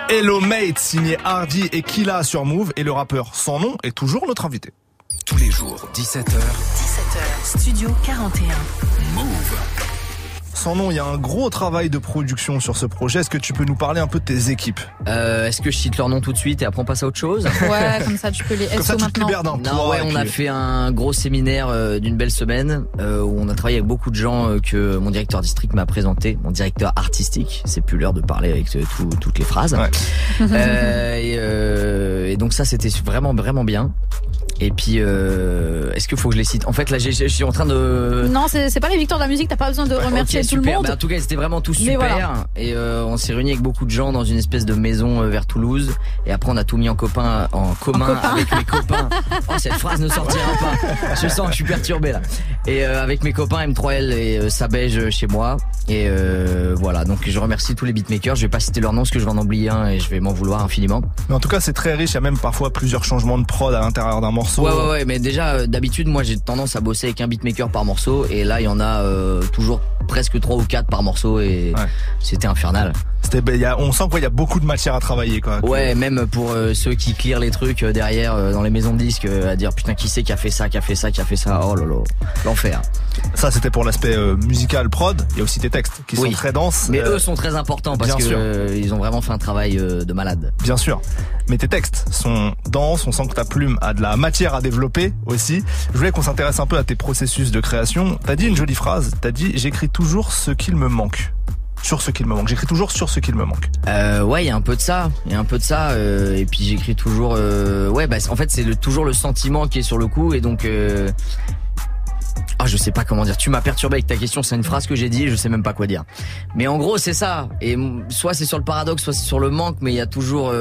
Hello Mate, signé Hardy et Killa sur Move, et le rappeur sans nom est toujours notre invité. Tous les jours, 17h, 17h, Studio 41. Move. Sans nom, il y a un gros travail de production sur ce projet. Est-ce que tu peux nous parler un peu de tes équipes Euh, Est-ce que je cite leur nom tout de suite et après on passe à autre chose? Ouais, comme ça tu peux les Comme ça, SO tu te maintenant. libères d'un Non, ouais, on a fait un gros séminaire euh, d'une belle semaine euh, où on a travaillé avec beaucoup de gens euh, que mon directeur district m'a présenté, mon directeur artistique. C'est plus l'heure de parler avec euh, tout- toutes les phrases. Ouais. Euh, et, euh, et donc ça, c'était vraiment vraiment bien. Et puis, euh, est-ce qu'il faut que je les cite? En fait, là, j'ai- je suis en train de Non, c'est c'est pas les victoires de la musique, t'as pas besoin de remercier Ok, tout le super. monde. Bah, en tout cas, c'était vraiment tout super. voilà. Et euh, on s'est réunis avec beaucoup de gens dans une espèce de maison euh, vers Toulouse. Et après, on a tout mis en copain, en commun copain. avec mes copains. Oh, cette phrase ne sortira pas. Je sens que je suis perturbé là. Et euh, avec mes copains M3L et euh, Sabège chez moi. Et euh, voilà. Donc, je remercie tous les beatmakers. Je vais pas citer leur nom parce que je vais en oublier un et je vais m'en vouloir infiniment. Mais en tout cas, c'est très riche. Il y a même parfois plusieurs changements de prod à l'intérieur d'un morceau. Ouais, ouais, ouais, mais déjà, euh, d'habitude, moi, j'ai tendance à bosser avec un beatmaker par morceau, et là, il y en a euh, toujours presque trois ou quatre par morceau, et Ouais. c'était infernal. C'était, ben, on sent qu'il y a beaucoup de matière à travailler, quoi. Ouais, même pour euh, ceux qui clearent les trucs euh, derrière euh, dans les maisons de disques, à dire putain, qui c'est qui a fait ça, qui a fait ça, qui a fait ça, oh là là, l'enfer. Ça, c'était pour l'aspect musical prod. Il y a aussi tes textes qui Oui. sont très denses. Mais eux sont très importants parce que ils ont vraiment fait un travail de malade. Bien sûr. Mais tes textes sont denses, on sent que ta plume a de la matière à développer aussi. Je voulais qu'on s'intéresse un peu à tes processus de création. T'as dit une jolie phrase, t'as dit j'écris toujours ce qu'il me manque. Sur ce qu'il me manque. J'écris toujours sur ce qu'il me manque. Euh, ouais, il y a un peu de ça, il y a un peu de ça, euh, et puis j'écris toujours. Euh, ouais, bah en fait c'est toujours le sentiment qui est sur le coup, et donc. Ah, je sais pas comment dire. Tu m'as perturbé avec ta question. C'est une phrase que j'ai dit. Je sais même pas quoi dire. Mais en gros, c'est ça. Et soit c'est sur le paradoxe, soit c'est sur le manque. Mais il y a toujours,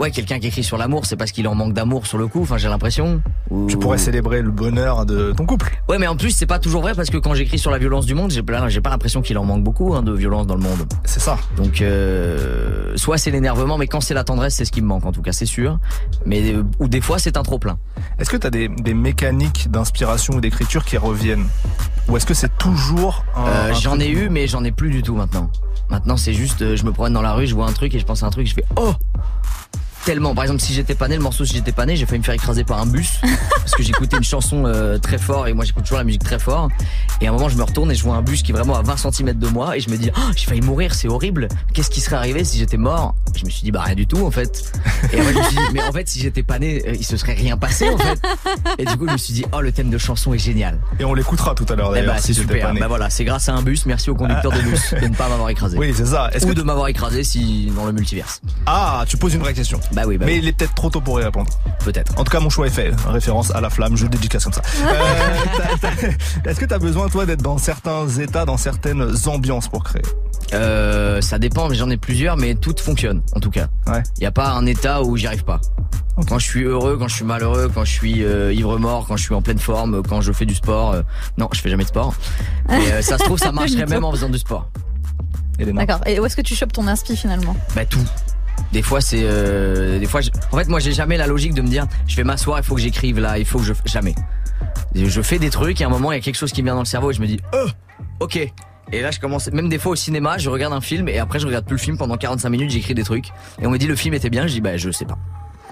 ouais, quelqu'un qui écrit sur l'amour. C'est parce qu'il en manque d'amour sur le coup. Enfin, j'ai l'impression. Ou- Tu pourrais célébrer le bonheur de ton couple. Ouais, mais en plus, c'est pas toujours vrai parce que quand j'écris sur la violence du monde, j'ai pas, j'ai pas l'impression qu'il en manque beaucoup hein, de violence dans le monde. C'est ça. Donc, euh, soit c'est l'énervement, mais quand c'est la tendresse, c'est ce qui me manque en tout cas, c'est sûr. Mais euh, ou des fois, c'est un trop plein. Est-ce que t'as des, des mécaniques d'inspiration ou d'écriture qui reviennent? Ou est-ce que c'est toujours un, Euh, un j'en ai eu, mais j'en ai plus du tout maintenant. Maintenant, c'est juste, je me promène dans la rue, je vois un truc et je pense à un truc, je fais oh tellement. Par exemple, si j'étais pas né, le morceau si j'étais pas né, j'ai failli me faire écraser par un bus parce que j'écoutais une chanson euh, très fort et moi j'écoute toujours la musique très fort. Et à un moment, je me retourne et je vois un bus qui est vraiment à 20 cm de moi et je me dis oh, j'ai failli mourir, c'est horrible. Qu'est-ce qui serait arrivé si j'étais mort? Je me suis dit bah rien du tout en fait. Et après, je me suis dit mais en fait si j'étais pas né, euh, il se serait rien passé en fait. Et du coup, je me suis dit oh le thème de chanson est génial. Et on l'écoutera tout à l'heure Eh d'ailleurs. bah si c'est super. pas né. Bah voilà, c'est grâce à un bus. Merci au conducteur de bus de ne pas m'avoir écrasé. Oui, c'est ça. Est-ce Ou que de m'avoir écrasé si dans le multiverse. Ah, tu poses une vraie question. Bah oui, bah Mais oui. il est peut-être trop tôt pour y répondre. peut-être. En tout cas, mon choix est fait. Référence à la flamme, je le dédicace comme ça. Euh, t'as- t'as- Est-ce que tu as besoin, toi, d'être dans certains états, dans certaines ambiances pour créer? Euh, ça dépend, mais j'en ai plusieurs, mais toutes fonctionnent en tout cas. Ouais. Il y a pas un état où j'y arrive pas. Quand je suis heureux, quand je suis malheureux, quand je suis euh, ivre mort, quand je suis en pleine forme, quand je fais du sport. euh, non, je fais jamais de sport. Mais euh, ça se trouve, ça marcherait même en faisant du sport. D'accord. Et où est-ce que tu chopes ton inspi finalement? Bah tout. Des fois c'est, euh, des fois, je- en fait moi j'ai jamais la logique de me dire, je vais m'asseoir, il faut que j'écrive là, il faut que je, jamais. Je fais des trucs et à un moment il y a quelque chose qui me vient dans le cerveau et je me dis, oh, ok. Et là je commence, même des fois au cinéma, je regarde un film et après je regarde plus le film pendant 45 minutes, j'écris des trucs et on me dit le film était bien, je dis bah je sais pas.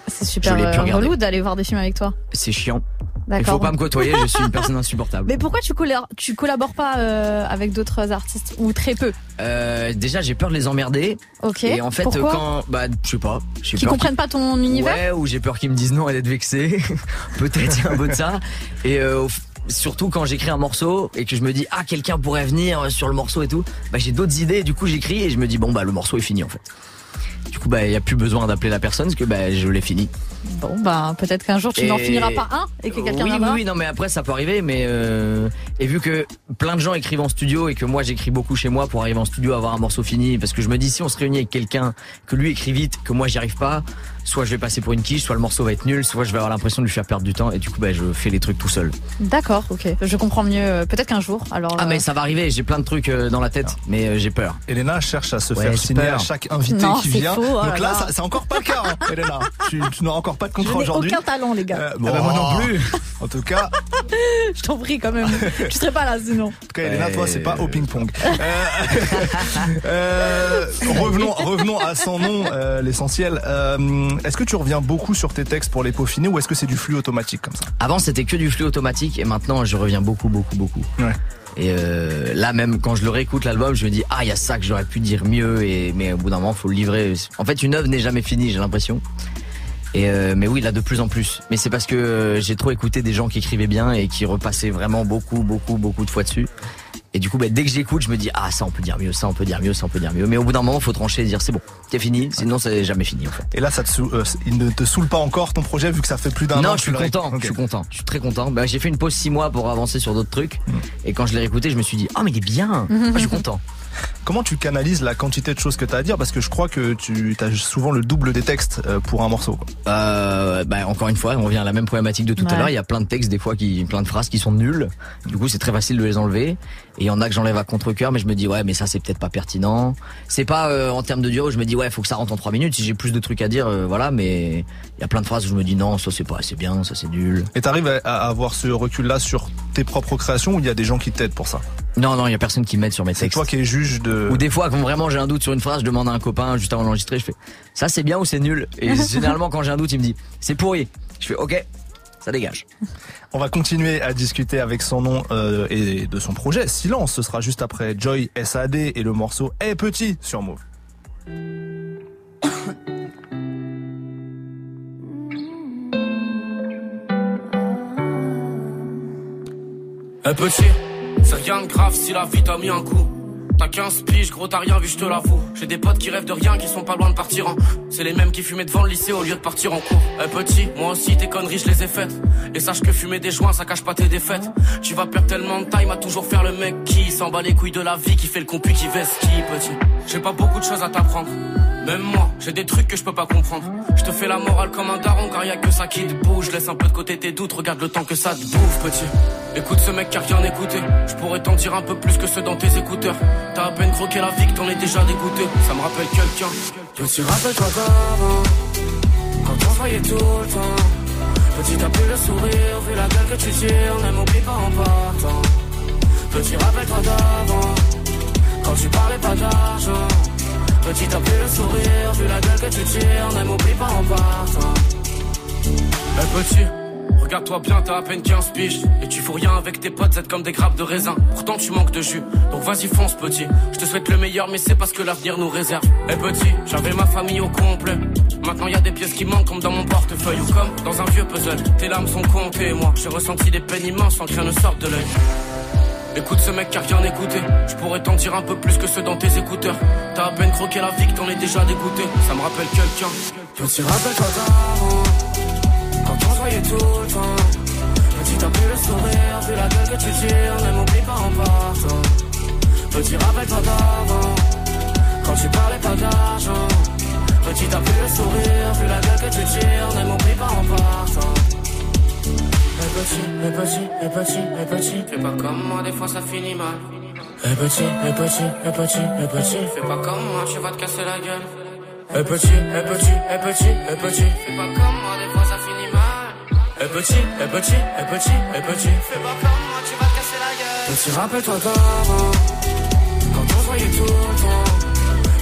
C'est super euh, relou d'aller voir des films avec toi. C'est chiant. Il faut pas me côtoyer, je suis une personne insupportable. Mais pourquoi tu, collabores, tu collabores pas euh, avec d'autres artistes ou très peu? Euh, déjà j'ai peur de les emmerder Ok. et en fait Pourquoi? quand, bah je sais pas, j'ai Qui comprennent pas ton univers? Ouais, ou j'ai peur qu'ils me disent non et d'être vexé. Peut-être un peu de ça. Et euh, surtout quand j'écris un morceau et que je me dis ah quelqu'un pourrait venir sur le morceau et tout, bah j'ai d'autres idées. Du coup j'écris et je me dis bon bah le morceau est fini en fait. Du coup bah il y a plus besoin d'appeler la personne parce que bah je l'ai fini. Bon, bah peut-être qu'un jour tu n'en finiras pas un et que quelqu'un oui, oui, oui, non, mais après ça peut arriver, mais euh, et vu que plein de gens écrivent en studio et que moi j'écris beaucoup chez moi pour arriver en studio avoir un morceau fini, parce que je me dis si on se réunit avec quelqu'un que lui écrit vite, que moi j'y arrive pas, soit je vais passer pour une quiche, soit le morceau va être nul, soit je vais avoir l'impression de lui faire perdre du temps et du coup bah je fais les trucs tout seul. D'accord, ok. Je comprends mieux. euh, Peut-être qu'un jour. Alors. Ah euh, mais ça va arriver, j'ai plein de trucs euh, dans la tête, mais euh, j'ai peur. Elena cherche à se Ouais, faire signer peur. à chaque invité Non, qui c'est vient. faux, oh Donc là c'est encore pas le cas, hein, Elena. Tu, tu n'as encore pas de contrat aujourd'hui. aucun talent, les gars. Euh, Ah bah, moi non plus. En tout cas, Je t'en prie quand même. je serais pas là sinon. En tout cas, Elena, toi, c'est pas au ping-pong. Euh, euh, revenons, revenons à son nom, euh, l'essentiel. Est-ce que tu reviens beaucoup sur tes textes pour les peaufiner ou est-ce que c'est du flux automatique comme ça Avant c'était que du flux automatique et maintenant je reviens beaucoup beaucoup beaucoup. Ouais. Et euh, là même quand je le réécoute l'album, je me dis ah il y a ça que j'aurais pu dire mieux et mais au bout d'un moment faut le livrer. En fait une œuvre n'est jamais finie, j'ai l'impression. Et euh, mais oui là de plus en plus. Mais c'est parce que euh, j'ai trop écouté des gens qui écrivaient bien et qui repassaient vraiment beaucoup beaucoup beaucoup de fois dessus. Et du coup, bah, dès que j'écoute, je me dis ah ça on peut dire mieux, ça on peut dire mieux, ça on peut dire mieux. Mais au bout d'un moment, faut trancher et dire c'est bon, c'est fini. Sinon, c'est jamais fini en fait. Et là, ça te euh, il ne te saoule pas encore ton projet vu que ça fait plus d'un an. Non, je suis content, je suis content, je suis très content. Bah, j'ai fait une pause six mois pour avancer sur d'autres trucs. Et quand je l'ai réécouté, je me suis dit, oh mais il est bien. Ah, je suis content. Comment tu canalises la quantité de choses que tu as à dire? Parce que je crois que tu as souvent le double des textes euh, pour un morceau. quoi. Euh, bah, encore une fois, on revient à la même problématique de tout à l'heure. Il y a plein de textes des fois qui, plein de phrases qui sont nulles. Du coup, c'est très facile de les enlever. Et il y en a que j'enlève à contre cœur, mais je me dis ouais, mais ça c'est peut-être pas pertinent. C'est pas euh, en termes de où je me dis ouais, faut que ça rentre en trois minutes. Si j'ai plus de trucs à dire, euh, voilà. Mais il y a plein de phrases où je me dis non, ça c'est pas assez bien, ça c'est nul. Et t'arrives à, avoir ce recul-là sur tes propres créations ou il y a des gens qui t'aident pour ça? Non, non, il y a personne qui m'aide sur mes C'est textes. toi qui es juge de. Ou des fois, quand vraiment j'ai un doute sur une phrase, je demande à un copain juste avant d'enregistrer, je fais ça c'est bien ou c'est nul? Et généralement, quand j'ai un doute, il me dit c'est pourri. Je fais ok, ça dégage. On va continuer à discuter avec son nom euh, et de son projet. Silence, ce sera juste après Joy SAD et le morceau Hey Petit sur Move. Un petit, c'est rien de grave si la vie t'a mis un coup. T'as 15 piges, gros t'as rien vu, je te l'avoue. J'ai des potes qui rêvent de rien, qui sont pas loin de partir en. C'est les mêmes qui fumaient devant le lycée au lieu de partir en cours. Un petit, moi aussi tes conneries, je les ai faites. Et sache que fumer des joints, ça cache pas tes défaites. Tu vas perdre tellement de time à toujours faire le mec qui s'en bat les couilles de la vie, qui fait le compu, qui veste qui, petit. J'ai pas beaucoup de choses à t'apprendre. Même moi, j'ai des trucs que je peux pas comprendre. Je te fais la morale comme un daron, car y a que ça qui te bouge. Laisse un peu de côté tes doutes, regarde le temps que ça te bouffe, petit. Écoute ce mec qui a rien écouté. Je pourrais t'en dire un peu plus que ceux dans tes écouteurs. T'as à peine croqué la vie que t'en es déjà dégoûté. Ça me rappelle quelqu'un. Petit, rappelle-toi d'avant. Quand on voyait tout le temps. Petit, t'as plus le sourire, vu la gueule que tu tires. Ne m'oublie pas en partant. Petit, rappelle-toi d'avant. Quand tu parlais pas d'argent. Petit, t'as plus le sourire, vu la gueule que tu tires. Ne m'oublie pas en partant. Eh petit, regarde-toi bien, t'as à peine 15 piges. Et tu fous rien avec tes potes, c'est comme des grappes de raisin. Pourtant tu manques de jus, donc vas-y fonce petit. Je te souhaite le meilleur, mais c'est parce que l'avenir nous réserve. Eh petit, j'avais ma famille au complet. Maintenant y a des pièces qui manquent comme dans mon portefeuille ou comme dans un vieux puzzle. Tes larmes sont comptées, moi j'ai ressenti des peines immenses sans que rien ne sorte de l'œil. Écoute ce mec qui a rien écouté. Je pourrais t'en dire un peu plus que ceux dans tes écouteurs. T'as à peine croqué la vie que t'en es déjà dégoûté. Ça me rappelle quelqu'un. Petit rappelle-toi d'avant. Quand on se voyait tout le temps. Petit t'as plus le sourire, vu la gueule que tu tires. Ne m'oublie pas en partant. Petit rappelle-toi. Quand tu parlais pas d'argent. Petit t'as plus le sourire, vu la gueule que tu tires. Ne m'oublie pas en partant. Et petit, et petit, et petit, et petit. Fais pas comme moi, des fois ça finit mal. Et petit, et petit, et petit, et petit. Fais pas comme moi, tu vas te casser la gueule. Et petit, et petit, et petit, et petit. Fais pas comme moi, des fois ça finit mal. Et petit, et petit, et petit, et petit. Fais pas comme moi, tu vas te casser la gueule. Petit, rappelle-toi d'avant. Quand on se voyait tout le temps.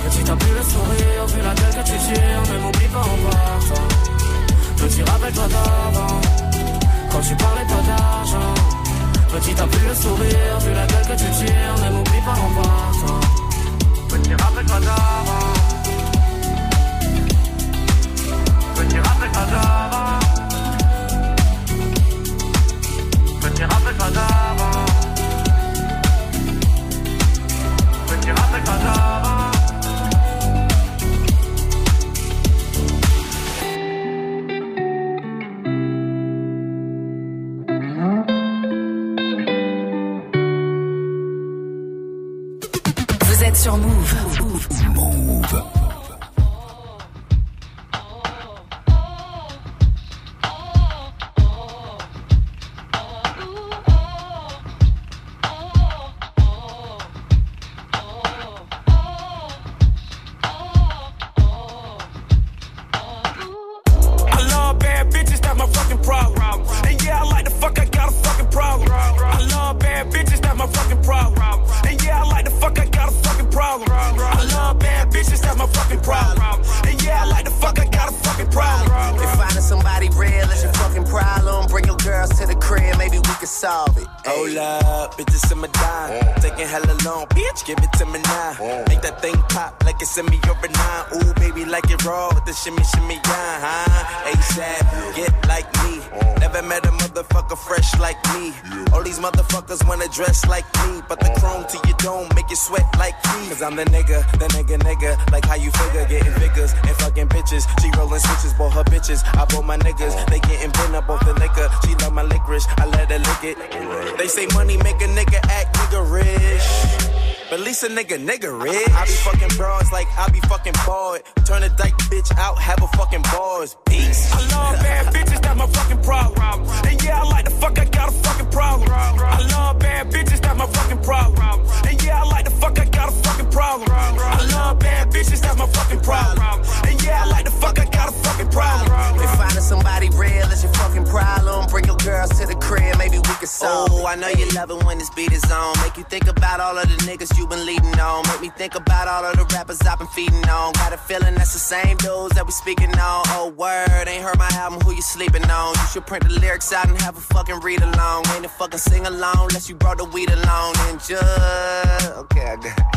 Petit, t'as plus le sourire, vu la gueule que tu tires. Ne m'oublie pas en partant. Petit, rappelle-toi d'avant. Quand tu parlais pas d'argent. Petit, t'as plus le sourire, vu la gueule que tu tires. Ne m'oublie pas en partant. Petit, rappelle-toi d'avant. Petit, rappelle-toi d'avant. Petit, rappelle-toi d'avant. Petit, rappelle-toi d'avant. Bored. Turn a dyke bitch out, have a fucking bars. Peace. I love bad bitches, that's my fucking problem. And yeah, I like the fuck, I got a fucking problem. I love bad bitches, that's my fucking problem. And yeah, I like the fuck, I got a problem. I love bad bitches, that's my fucking problem. And yeah, I like the fuck, I got a fucking problem. If finding somebody real is your fucking problem, bring your girls to the crib, maybe we can solve Oh, I know you love it when this beat is on. Make you think about all of the niggas you've been leading on. Make me think about all of the rappers I've been feeding on. Got a feeling that's the same dudes that we speaking on. Oh, word, ain't heard my album, who you sleeping on? You should print the lyrics out and have a fucking read along. Ain't a fucking sing along unless you brought the weed along. And just, okay, I got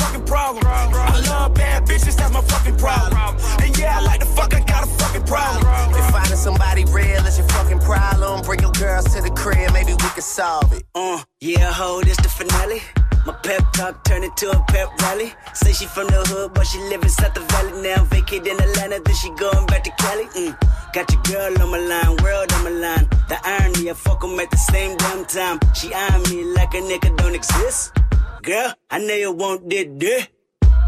problem. I love bad bitches, that's my fucking problem. And yeah, I like the fuck, I got a fucking problem. If finding somebody real is your fucking problem, bring your girls to the crib, maybe we can solve it. Uh, yeah, ho, this the finale. My pep talk turned into a pep rally. Say she from the hood, but she live inside the valley now. Vacate in Atlanta, then she going back to Cali. Mm. Got your girl on my line, world on my line. The irony, I fuck 'em at the same damn time. She eyeing me like a nigga don't exist. Girl, I know you want this, this.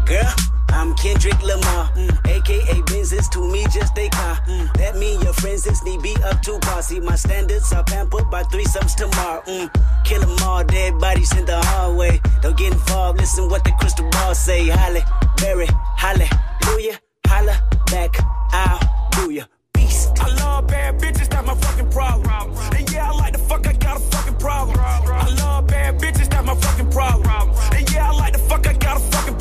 Girl, I'm Kendrick Lamar, mm. aka Benz is to me just a car. Mm. That mean your friends is need be up to par. See my standards are pampered by threesomes tomorrow. Mm. Kill 'em all, dead bodies in the hallway. Don't get involved, listen what the crystal ball say. Holly, Berry, hallelujah, holla back, I'll do ya. Beast. I love bad bitches, that's my fucking problem. And yeah, I like the fuck, I got a fucking problem. I love bad bitches, that's my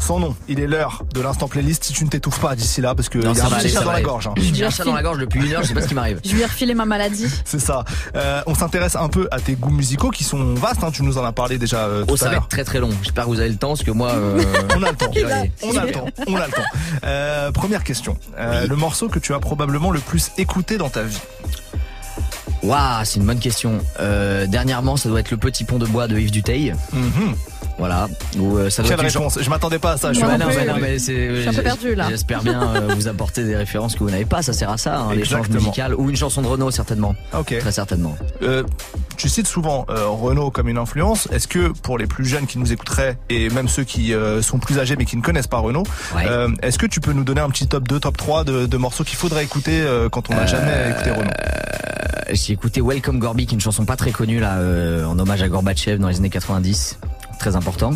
Sans nom, il est l'heure de l'instant playlist. Si tu ne t'étouffes pas d'ici là, parce que Non, il y a ça un petit chat dans la gorge. hein. J'ai un chat dans la gorge depuis une heure, je sais pas ce qui m'arrive. Je lui ai refilé ma maladie. C'est ça. Euh, on s'intéresse un peu à tes goûts musicaux qui sont vastes. hein. Tu nous en as parlé déjà euh, tout Oh, à ça va être très très long. J'espère que vous avez le temps, parce que moi. euh, On a le temps. On a le temps. On a le temps. Euh, première question. Euh, Le morceau que tu as probablement le plus écouté dans ta vie. Waouh, c'est une bonne question. Euh, dernièrement, ça doit être le petit pont de bois de Yves Duteil. Mhm. Voilà. Ou euh, ça doit Quelle être une réponse Je m'attendais pas à ça. Je suis un non, peu- mais non, mais c'est- Je suis un peu perdu, là. J'espère bien euh, vous apporter des références que vous n'avez pas. Ça sert à ça, hein, l'échange musical ou une chanson de Renault certainement. Ok. Très certainement. Euh, tu cites souvent euh, Renault comme une influence. Est-ce que pour les plus jeunes qui nous écouteraient et même ceux qui euh, sont plus âgés mais qui ne connaissent pas Renault, Ouais. euh, est-ce que tu peux nous donner un petit top 2, top 3 de, de morceaux qu'il faudrait écouter euh, quand on n'a jamais écouté Renault Euh, J'ai écouté Welcome Gorby, qui est une chanson pas très connue là, euh, en hommage à Gorbatchev dans les années 90. Très important.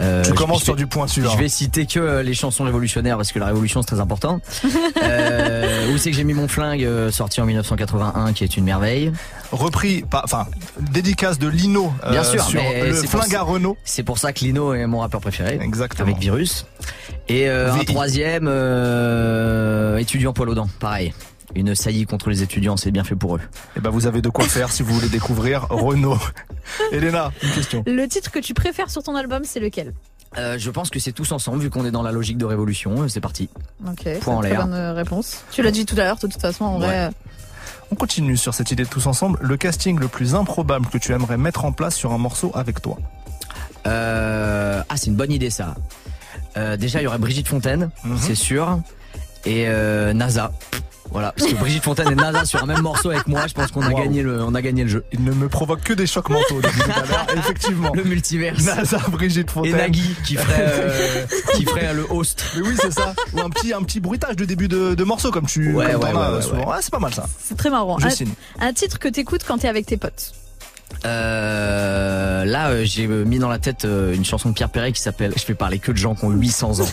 Euh, Tu je- commences je sur du pointu. hein. Je vais citer que euh, les chansons révolutionnaires parce que la révolution c'est très important. euh, où c'est que j'ai mis mon flingue euh, sorti en 1981 qui est une merveille. Repris, enfin, dédicace de Lino euh, Bien sûr, sur mais le flingue à Renault. C'est pour ça que Lino est mon rappeur préféré. Exactement. Avec Virus. Et euh, un troisième, euh, étudiant poil aux dents, pareil. Une saillie contre les étudiants, c'est bien fait pour eux. Et ben vous avez de quoi faire si vous voulez découvrir Renault. Elena, une question. Le titre que tu préfères sur ton album, c'est lequel? Euh, je pense que c'est tous ensemble, vu qu'on est dans la logique de révolution. euh, C'est parti. Ok, c'est Point en l'air. bonne euh, réponse. Tu l'as dit tout à l'heure, de toute façon, en Ouais. vrai. On continue sur cette idée de tous ensemble. Le casting le plus improbable que tu aimerais mettre en place sur un morceau avec toi? Euh, ah, c'est une bonne idée ça. Euh, déjà, il y aurait Brigitte Fontaine, Mhm. c'est sûr. Et euh, NASA. Voilà, parce que Brigitte Fontaine et NASA sur un même morceau avec moi, je pense qu'on a Wow. gagné le, on a gagné le jeu. Il ne me provoque que des chocs mentaux depuis tout à l'heure. Effectivement. Le multiverse. NASA, Brigitte Et Fontaine. Nagui qui ferait, euh, qui ferait le host. Mais oui, c'est ça. Ou un petit, un petit bruitage de début de, de morceau comme tu Ouais, ouais, as ouais. Ouais, c'est pas mal ça. C'est très marrant. Je Un, signe. un titre que t'écoutes quand t'es avec tes potes. Euh, là, euh, j'ai euh, mis dans la tête euh, une chanson de Pierre Perret qui s'appelle, je fais parler que de gens qui ont 800 ans,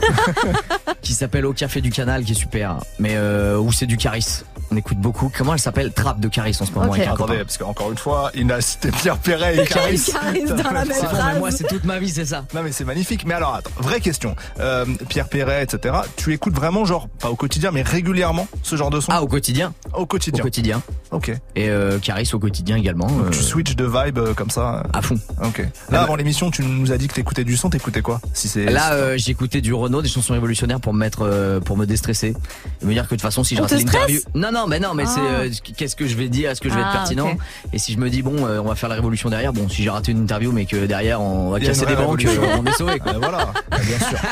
qui s'appelle Au Café du Canal, qui est super, mais euh, où c'est du Caris. On écoute beaucoup. Comment elle s'appelle? Trappe de Caris en ce moment. Ok. avec un Attendez, copain. parce qu'encore une fois, il a cité Pierre Perret et Caris. Caris dans la même C'est bon, mais phrase. moi, c'est toute ma vie, c'est ça. Non mais c'est magnifique. Mais alors attends, vraie question. Euh, Pierre Perret, etc. Tu écoutes vraiment genre pas au quotidien, mais régulièrement ce genre de son? Ah, au quotidien? au Au quotidien. quotidien. Ok. Et euh, Caris au quotidien également. Donc euh, tu switches de vibe euh, comme ça. à fond. Ok. Là bah- avant l'émission, tu nous as dit que t'écoutais du son. T'écoutais quoi Si c'est Là, euh, j'écoutais du Renault, des chansons révolutionnaires pour me mettre, euh, pour me déstresser, et me dire que de toute façon, si je rate te l'interview, non, non, mais non, mais Ah. c'est euh, qu'est-ce que je vais dire, est-ce que je vais être Ah, pertinent, et si je me dis bon, euh, on va faire la révolution derrière, bon, si j'ai raté une interview, mais que derrière on va casser des banques, euh, on est sauvé. Euh, voilà, bien sûr.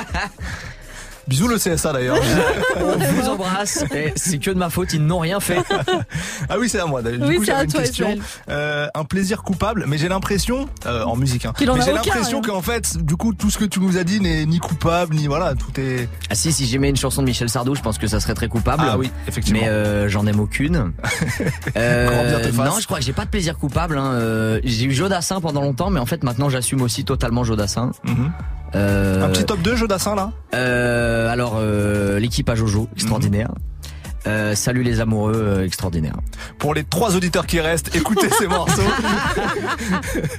Bisous le CSA d'ailleurs. On vous embrasse. Et c'est que de ma faute, ils n'ont rien fait. ah oui, c'est à moi. Du Oui, coup, c'est j'avais à une toi, question. Euh, un plaisir coupable, mais j'ai l'impression, euh, en musique, hein, en mais j'ai l'impression hein. qu'en fait, du coup, tout ce que tu nous as dit n'est ni coupable, ni voilà, tout est. Ah si, si j'aimais une chanson de Michel Sardou, je pense que ça serait très coupable. Ah oui, effectivement. Mais euh, j'en aime aucune. Euh, non, je crois que j'ai pas de plaisir coupable. Hein. J'ai eu Jodassin pendant longtemps, mais en fait maintenant j'assume aussi totalement Jodassin. Mhm. Euh, Un petit top 2 jeu d'assin là? Euh, alors, euh, l'équipe à Jojo, extraordinaire. Euh, salut les amoureux, euh, extraordinaire. Pour les trois auditeurs qui restent, écoutez ces morceaux.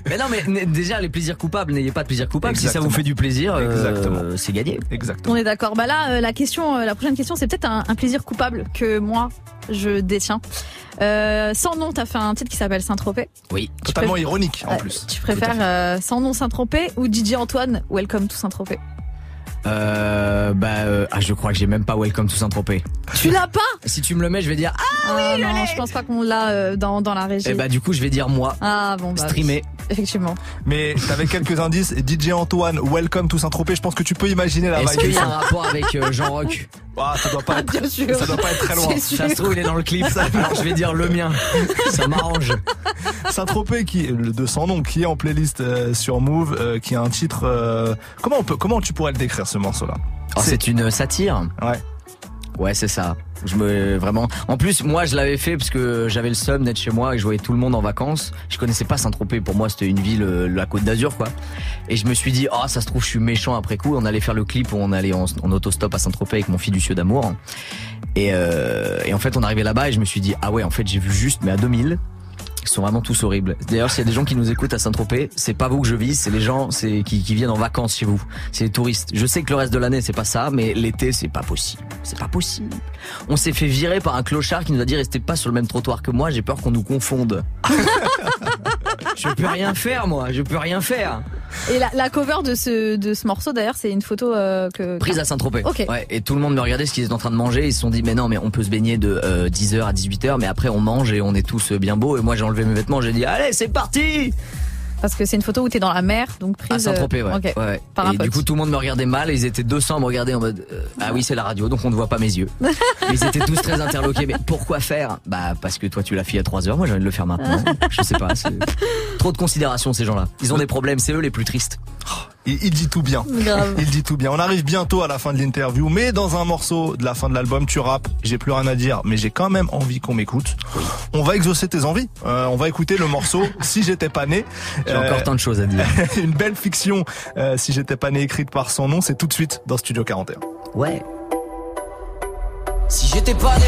Mais non, mais déjà, les plaisirs coupables, n'ayez pas de plaisir coupable. Si ça vous fait du plaisir, euh, Exactement. c'est gagné. Exactement. On est d'accord. Bah là, euh, la question, euh, la prochaine question, c'est peut-être un, un plaisir coupable que moi je détiens. Euh, sans nom, t'as fait un titre qui s'appelle Saint-Tropez. Oui. Totalement préfères- ironique en plus. Tu préfères euh, sans nom Saint-Tropez ou DJ Antoine Welcome to Saint-Tropez? Euh, bah, euh, ah, je crois que j'ai même pas Welcome to Saint-Tropez. Tu l'as pas Si tu me le mets, je vais dire ah. Ah non, je pense pas qu'on l'a euh, dans, dans la régie. Et bah, du coup, je vais dire moi. ah bon, bah, Streamer. oui, effectivement. Mais t'avais quelques indices. DJ Antoine, Welcome to Saint-Tropez. Je pense que tu peux imaginer la Est-ce vibe. qu'il du y a son. un rapport avec euh, Jean Rock Ah, ça doit pas être. Bien sûr. Ça doit pas être très loin. Ça se sûr. trouve, il est dans le clip. Alors, je vais dire le mien. Ça m'arrange. Saint-Tropez qui le de son nom qui est en playlist euh, sur Move euh, qui a un titre euh, comment on peut comment tu pourrais le décrire ce morceau là Alors, c'est une satire. Ouais. Ouais, c'est ça. Je me vraiment. En plus, moi, je l'avais fait parce que j'avais le seum d'être chez moi et je voyais tout le monde en vacances. Je connaissais pas Saint-Tropez. Pour moi, c'était une ville, euh, la Côte d'Azur, quoi. Et je me suis dit, oh, ça se trouve, je suis méchant après coup. On allait faire le clip où on allait en, en autostop à Saint-Tropez avec mon fiducieux d'amour. Et, euh, et en fait, on arrivait là-bas et je me suis dit, ah ouais, en fait, j'ai vu juste, mais à 2000. Sont vraiment tous horribles. D'ailleurs, s'il y a des gens qui nous écoutent à Saint-Tropez, c'est pas vous que je vise, c'est les gens qui, qui viennent en vacances chez vous. C'est les touristes. Je sais que le reste de l'année, c'est pas ça, mais l'été, c'est pas possible. C'est pas possible. On s'est fait virer par un clochard qui nous a dit restez pas sur le même trottoir que moi, j'ai peur qu'on nous confonde. je peux rien faire, moi. Je peux rien faire. Et la, la cover de ce, de ce morceau, d'ailleurs, c'est une photo euh, que. Prise à Saint-Tropez. Ouais, et tout le monde me regardait ce qu'ils étaient en train de manger. Ils se sont dit, mais non, mais on peut se baigner de 10h à 18h, mais après on mange et on est tous bien beaux. Et moi j'ai enlevé mes vêtements, j'ai dit, allez, c'est parti Parce que c'est une photo où t'es dans la mer, donc prise. À Saint-Tropez, ouais. euh, ok. ouais. Par un et pote. du coup, tout le monde me regardait mal. Et ils étaient 200 à me regarder en mode, euh, ah oui, c'est la radio, donc on ne voit pas mes yeux. Ils étaient tous très interloqués. Mais pourquoi faire? Bah, parce que toi, tu l'as fait a 3 heures. Moi, j'ai envie de le faire maintenant. Je sais pas. c'est Trop de considération, ces gens-là. Ils ont des problèmes. C'est eux les plus tristes. Il, il dit tout bien. Grave. Il dit tout bien. On arrive bientôt à la fin de l'interview, mais dans un morceau de la fin de l'album, tu rappes. J'ai plus rien à dire, mais j'ai quand même envie qu'on m'écoute. On va exaucer tes envies. Euh, on va écouter le morceau Si j'étais pas né. J'ai Euh, encore tant de choses à dire. une belle fiction. euh, si j'étais pas né, écrite par son nom. C'est tout de suite dans Studio 41. Ouais. Si j'étais pas né,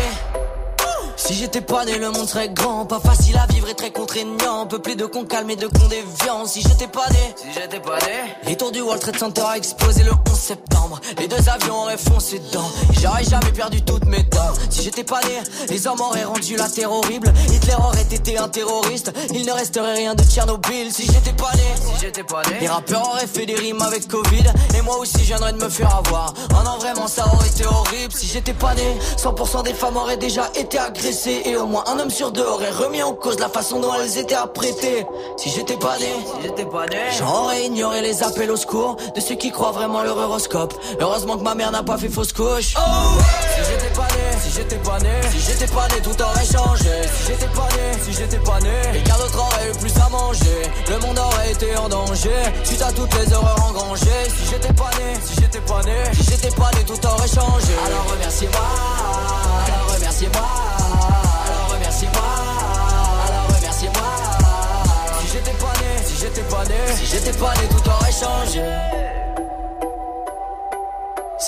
si j'étais pas né, le monde serait grand, pas facile à vivre et très contraignant, peuplé de cons calmes et de cons déviants. Si j'étais pas né, si j'étais pas né, les tours du World Trade Center a explosé le 11 septembre. Les deux avions auraient foncé dedans, j'aurais jamais perdu toutes mes dents. Si j'étais pas né, les hommes auraient rendu la terre horrible. Hitler aurait été un terroriste, il ne resterait rien de Tchernobyl. Si j'étais pas né, si j'étais pas né, les rappeurs auraient fait des rimes avec Covid, et moi aussi je viendrais de me faire avoir. Oh non, vraiment, ça aurait été horrible. Si j'étais pas né, 100% des femmes auraient déjà été agressées, et au moins un homme sur deux aurait remis en cause la façon dont elles étaient apprêtées. Si j'étais pas né, si j'étais pas né, j'aurais ignoré les appels au secours de ceux qui croient vraiment leur horoscope. Heureusement que ma mère n'a pas fait fausse couche. Oh si j'étais pas né, si j'étais pas né, si j'étais pas né, tout aurait changé. Si j'étais pas né, si j'étais pas né, quelqu'un d'autre aurait eu plus à manger. Le monde aurait été en danger suite à toutes les erreurs engrangées. Si j'étais pas né, si j'étais pas né, si j'étais pas né, tout aurait changé. Alors remerciez-moi, alors remerciez-moi, j'étais pas né, j'étais pas né, tout aurait changé.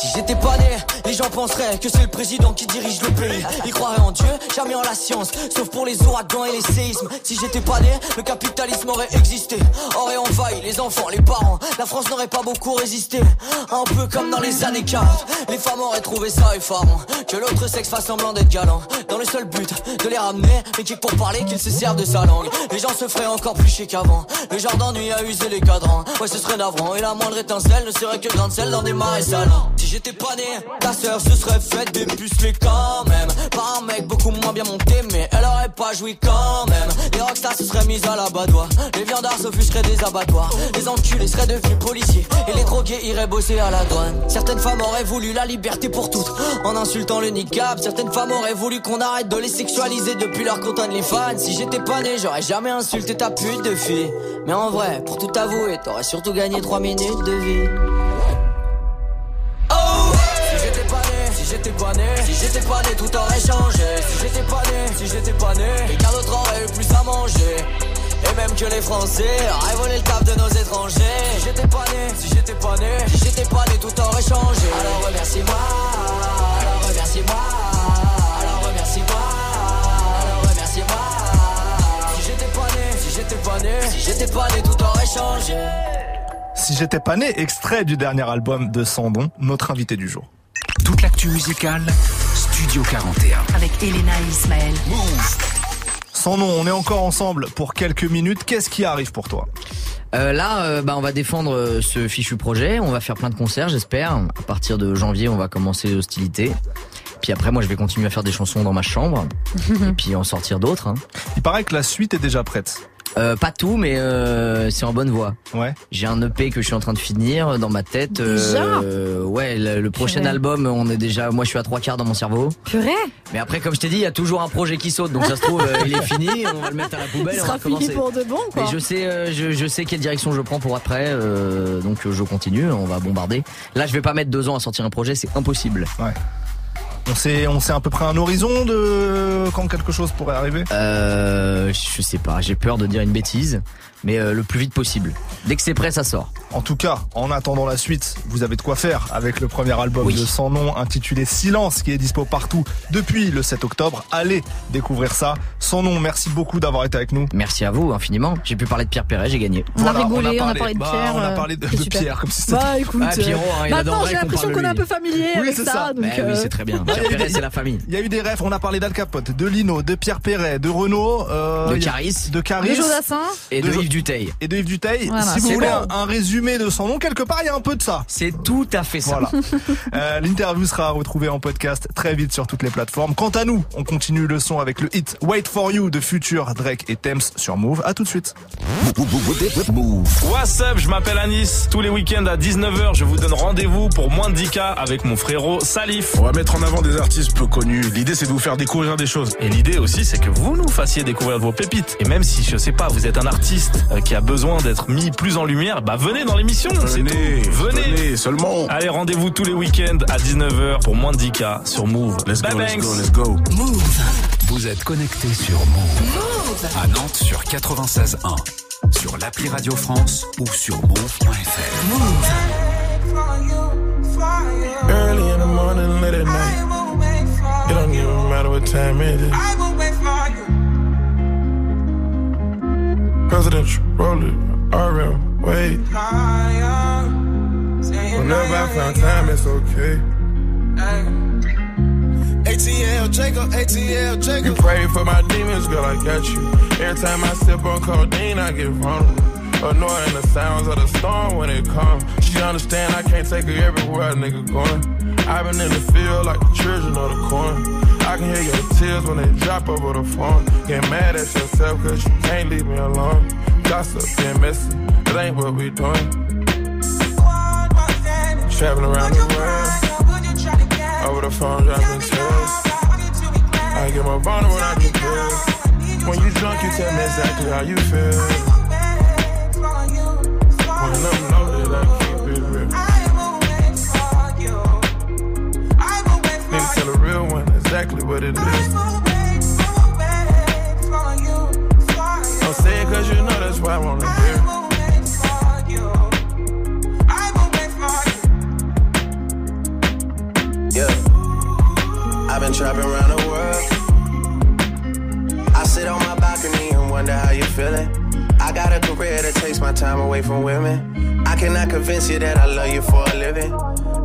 Si j'étais pas né, les gens penseraient que c'est le président qui dirige le pays. Ils croiraient en Dieu, jamais en la science, sauf pour les ouragans et les séismes. Si j'étais pas né, le capitalisme aurait existé, aurait envahi les enfants, les parents. La France n'aurait pas beaucoup résisté. Un peu comme dans les années 40, les femmes auraient trouvé ça effarant. Que l'autre sexe fasse semblant d'être galant, dans le seul but de les ramener, mais qui pour parler qu'ils se servent de sa langue. Les gens se feraient encore plus chier qu'avant. Le genre d'ennui a usé les cadrans. Ouais, ce serait navrant, et la moindre étincelle ne serait que grande sel dans des marais. Si j'étais pas né, ta sœur se serait faite des pucelets quand même. Par un mec beaucoup moins bien monté, mais elle aurait pas joui quand même. Les rockstars se seraient mises à l'abattoir. Les viandards s'offusqueraient des abattoirs. Les enculés seraient devenus policiers. Et les drogués iraient bosser à la douane. Certaines femmes auraient voulu la liberté pour toutes. En insultant le niqab, certaines femmes auraient voulu qu'on arrête de les sexualiser depuis leur compte les fans. Si j'étais pas né, j'aurais jamais insulté ta pute de fille. Mais en vrai, pour tout avouer, t'aurais surtout gagné 3 minutes de vie. J'étais pas né, si j'étais pas né, tout aurait changé. Si j'étais pas né, si j'étais pas né, quelqu'un d'autre aurait eu plus à manger. Et même que les Français auraient volé le taf de nos étrangers. Si j'étais pas né, si j'étais pas né, si j'étais pas né, tout aurait changé. Alors remerciez-moi, alors remerciez-moi, alors remerciez-moi, alors remerciez-moi. Si j'étais pas si j'étais pas né, si j'étais pas né, tout aurait changé. Si j'étais pas né, extrait du dernier album de Sandon, notre invité du jour. Toute l'actu musicale, Studio 41. Avec Elena et Ismaël. Sans nom, on est encore ensemble pour quelques minutes. Qu'est-ce qui arrive pour toi? Euh, là, euh, bah, on va défendre euh, ce fichu projet. On va faire plein de concerts, j'espère. À partir de janvier, on va commencer les hostilités. Puis après, moi, je vais continuer à faire des chansons dans ma chambre. et puis en sortir d'autres. Hein. Il paraît que la suite est déjà prête. Euh, pas tout, mais euh, c'est en bonne voie. Ouais. J'ai un EP que je suis en train de finir dans ma tête. Euh, ouais, le, le prochain Purée. album, on est déjà. Moi, je suis à trois quarts dans mon cerveau. Purée Mais après, comme je t'ai dit, il y a toujours un projet qui saute. Donc ça se trouve, euh, il est fini. On va le mettre à la poubelle. Il et on sera va fini pour de bon, quoi. Mais je sais, euh, je, je sais quelle direction je prends pour après, euh, donc je continue, on va bombarder. Là, je vais pas mettre deux ans à sortir un projet, c'est impossible. Ouais. On sait, on sait à peu près un horizon de quand quelque chose pourrait arriver? Euh, je sais pas, j'ai peur de dire une bêtise, mais euh, le plus vite possible. Dès que c'est prêt, ça sort. En tout cas, en attendant la suite, vous avez de quoi faire avec le premier album de Sans Nom intitulé Silence qui est dispo partout depuis le 7 octobre. Allez découvrir ça. Sans Nom, merci beaucoup d'avoir été avec nous. Merci à vous infiniment. J'ai pu parler de Pierre Perret, j'ai gagné. On a rigolé, on a parlé de bah, Pierre. on a euh, parlé de. Pierre comme si c'était. Bah écoute, Ah, Pierrot, hein, il maintenant j'ai l'impression qu'on est un peu familier Oui, avec c'est ça. ça. donc, oui, euh, c'est très bien. Bah, Pierre Perret, c'est la famille. Il y a eu des refs, on a parlé d'Al Capote, de Lino, de Pierre Perret, de Renault, euh, De Caris. de Caris, de Jodassin. Et De de Duteil. et de Yves Duteil. Voilà, si vous c'est voulez bon. un, un résumé de son nom, quelque part, il y a un peu de ça. C'est tout à fait ça. Voilà. Euh, L'interview sera retrouvée en podcast très vite sur toutes les plateformes. Quant à nous, on continue le son avec le hit Wait for You de Future, Drake et Thames sur Move. À tout de suite. What's up, je m'appelle Anis. Tous les week-ends à 19h, je vous donne rendez-vous pour moins de 10K avec mon frérot Salif. On va mettre en avant des artistes peu connus. L'idée, c'est de vous faire découvrir des choses. Et l'idée aussi, c'est que vous nous fassiez découvrir vos pépites. Et même si, je sais pas, vous êtes un artiste qui a besoin d'être mis plus en lumière, bah venez dans l'émission, Venez. Venez. venez, seulement. Allez, rendez-vous tous les week-ends à 19h pour moins de 10K sur Move. Let's Bye go, let's go, let's go. Vous êtes connecté sur Move. À Nantes sur 96.1. Sur l'appli Radio France ou sur move.fr. Early in the morning, late at night. It don't even matter what time it is. Presidential, roll it, RM, wait. Whenever I found time, it's okay. ATL Jacob, ATL Jacob. You pray for my demons, girl, I got you. Every time I sip on codeine, I get vulnerable. Annoying the sounds of the storm when it comes. She understand I can't take her everywhere a nigga going. I've been in the field like the children of the corn. I can hear your tears when they drop over the phone. Get mad at yourself cause you can't leave me alone. Gossip and messy, that ain't what we doing. Traveling around the world. Over the phone, dropping tears. I get more vulnerable when I do pills. When you drunk, you tell me exactly how you feel. When I'm what it is. Don't say it cause you know that's why I wanna hear. Yeah. I've been trapping around the world. I sit on my balcony and wonder how you feeling. I got a career that takes my time away from women. I cannot convince you that I love you for a living.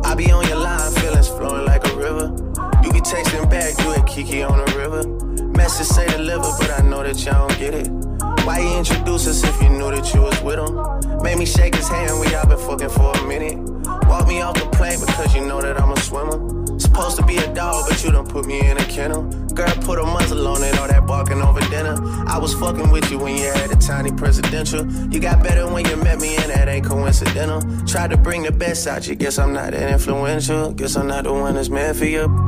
I be on your line, feelings flowing like a river. You be texting back, you and Kiki on the river. Message say deliver, but I know that y'all don't get it. Why you introduce us if you knew that you was with him? Made me shake his hand, we all been fucking for a minute. Walk me off the plane because you know that I'm a swimmer. Supposed to be a dog, but you done put me in a kennel. Girl, put a muzzle on it, all that barking over dinner. I was fucking with you when you had a tiny presidential. You got better when you met me, and that ain't coincidental. Tried to bring the best out you, guess I'm not that influential. Guess I'm not the one that's meant for you.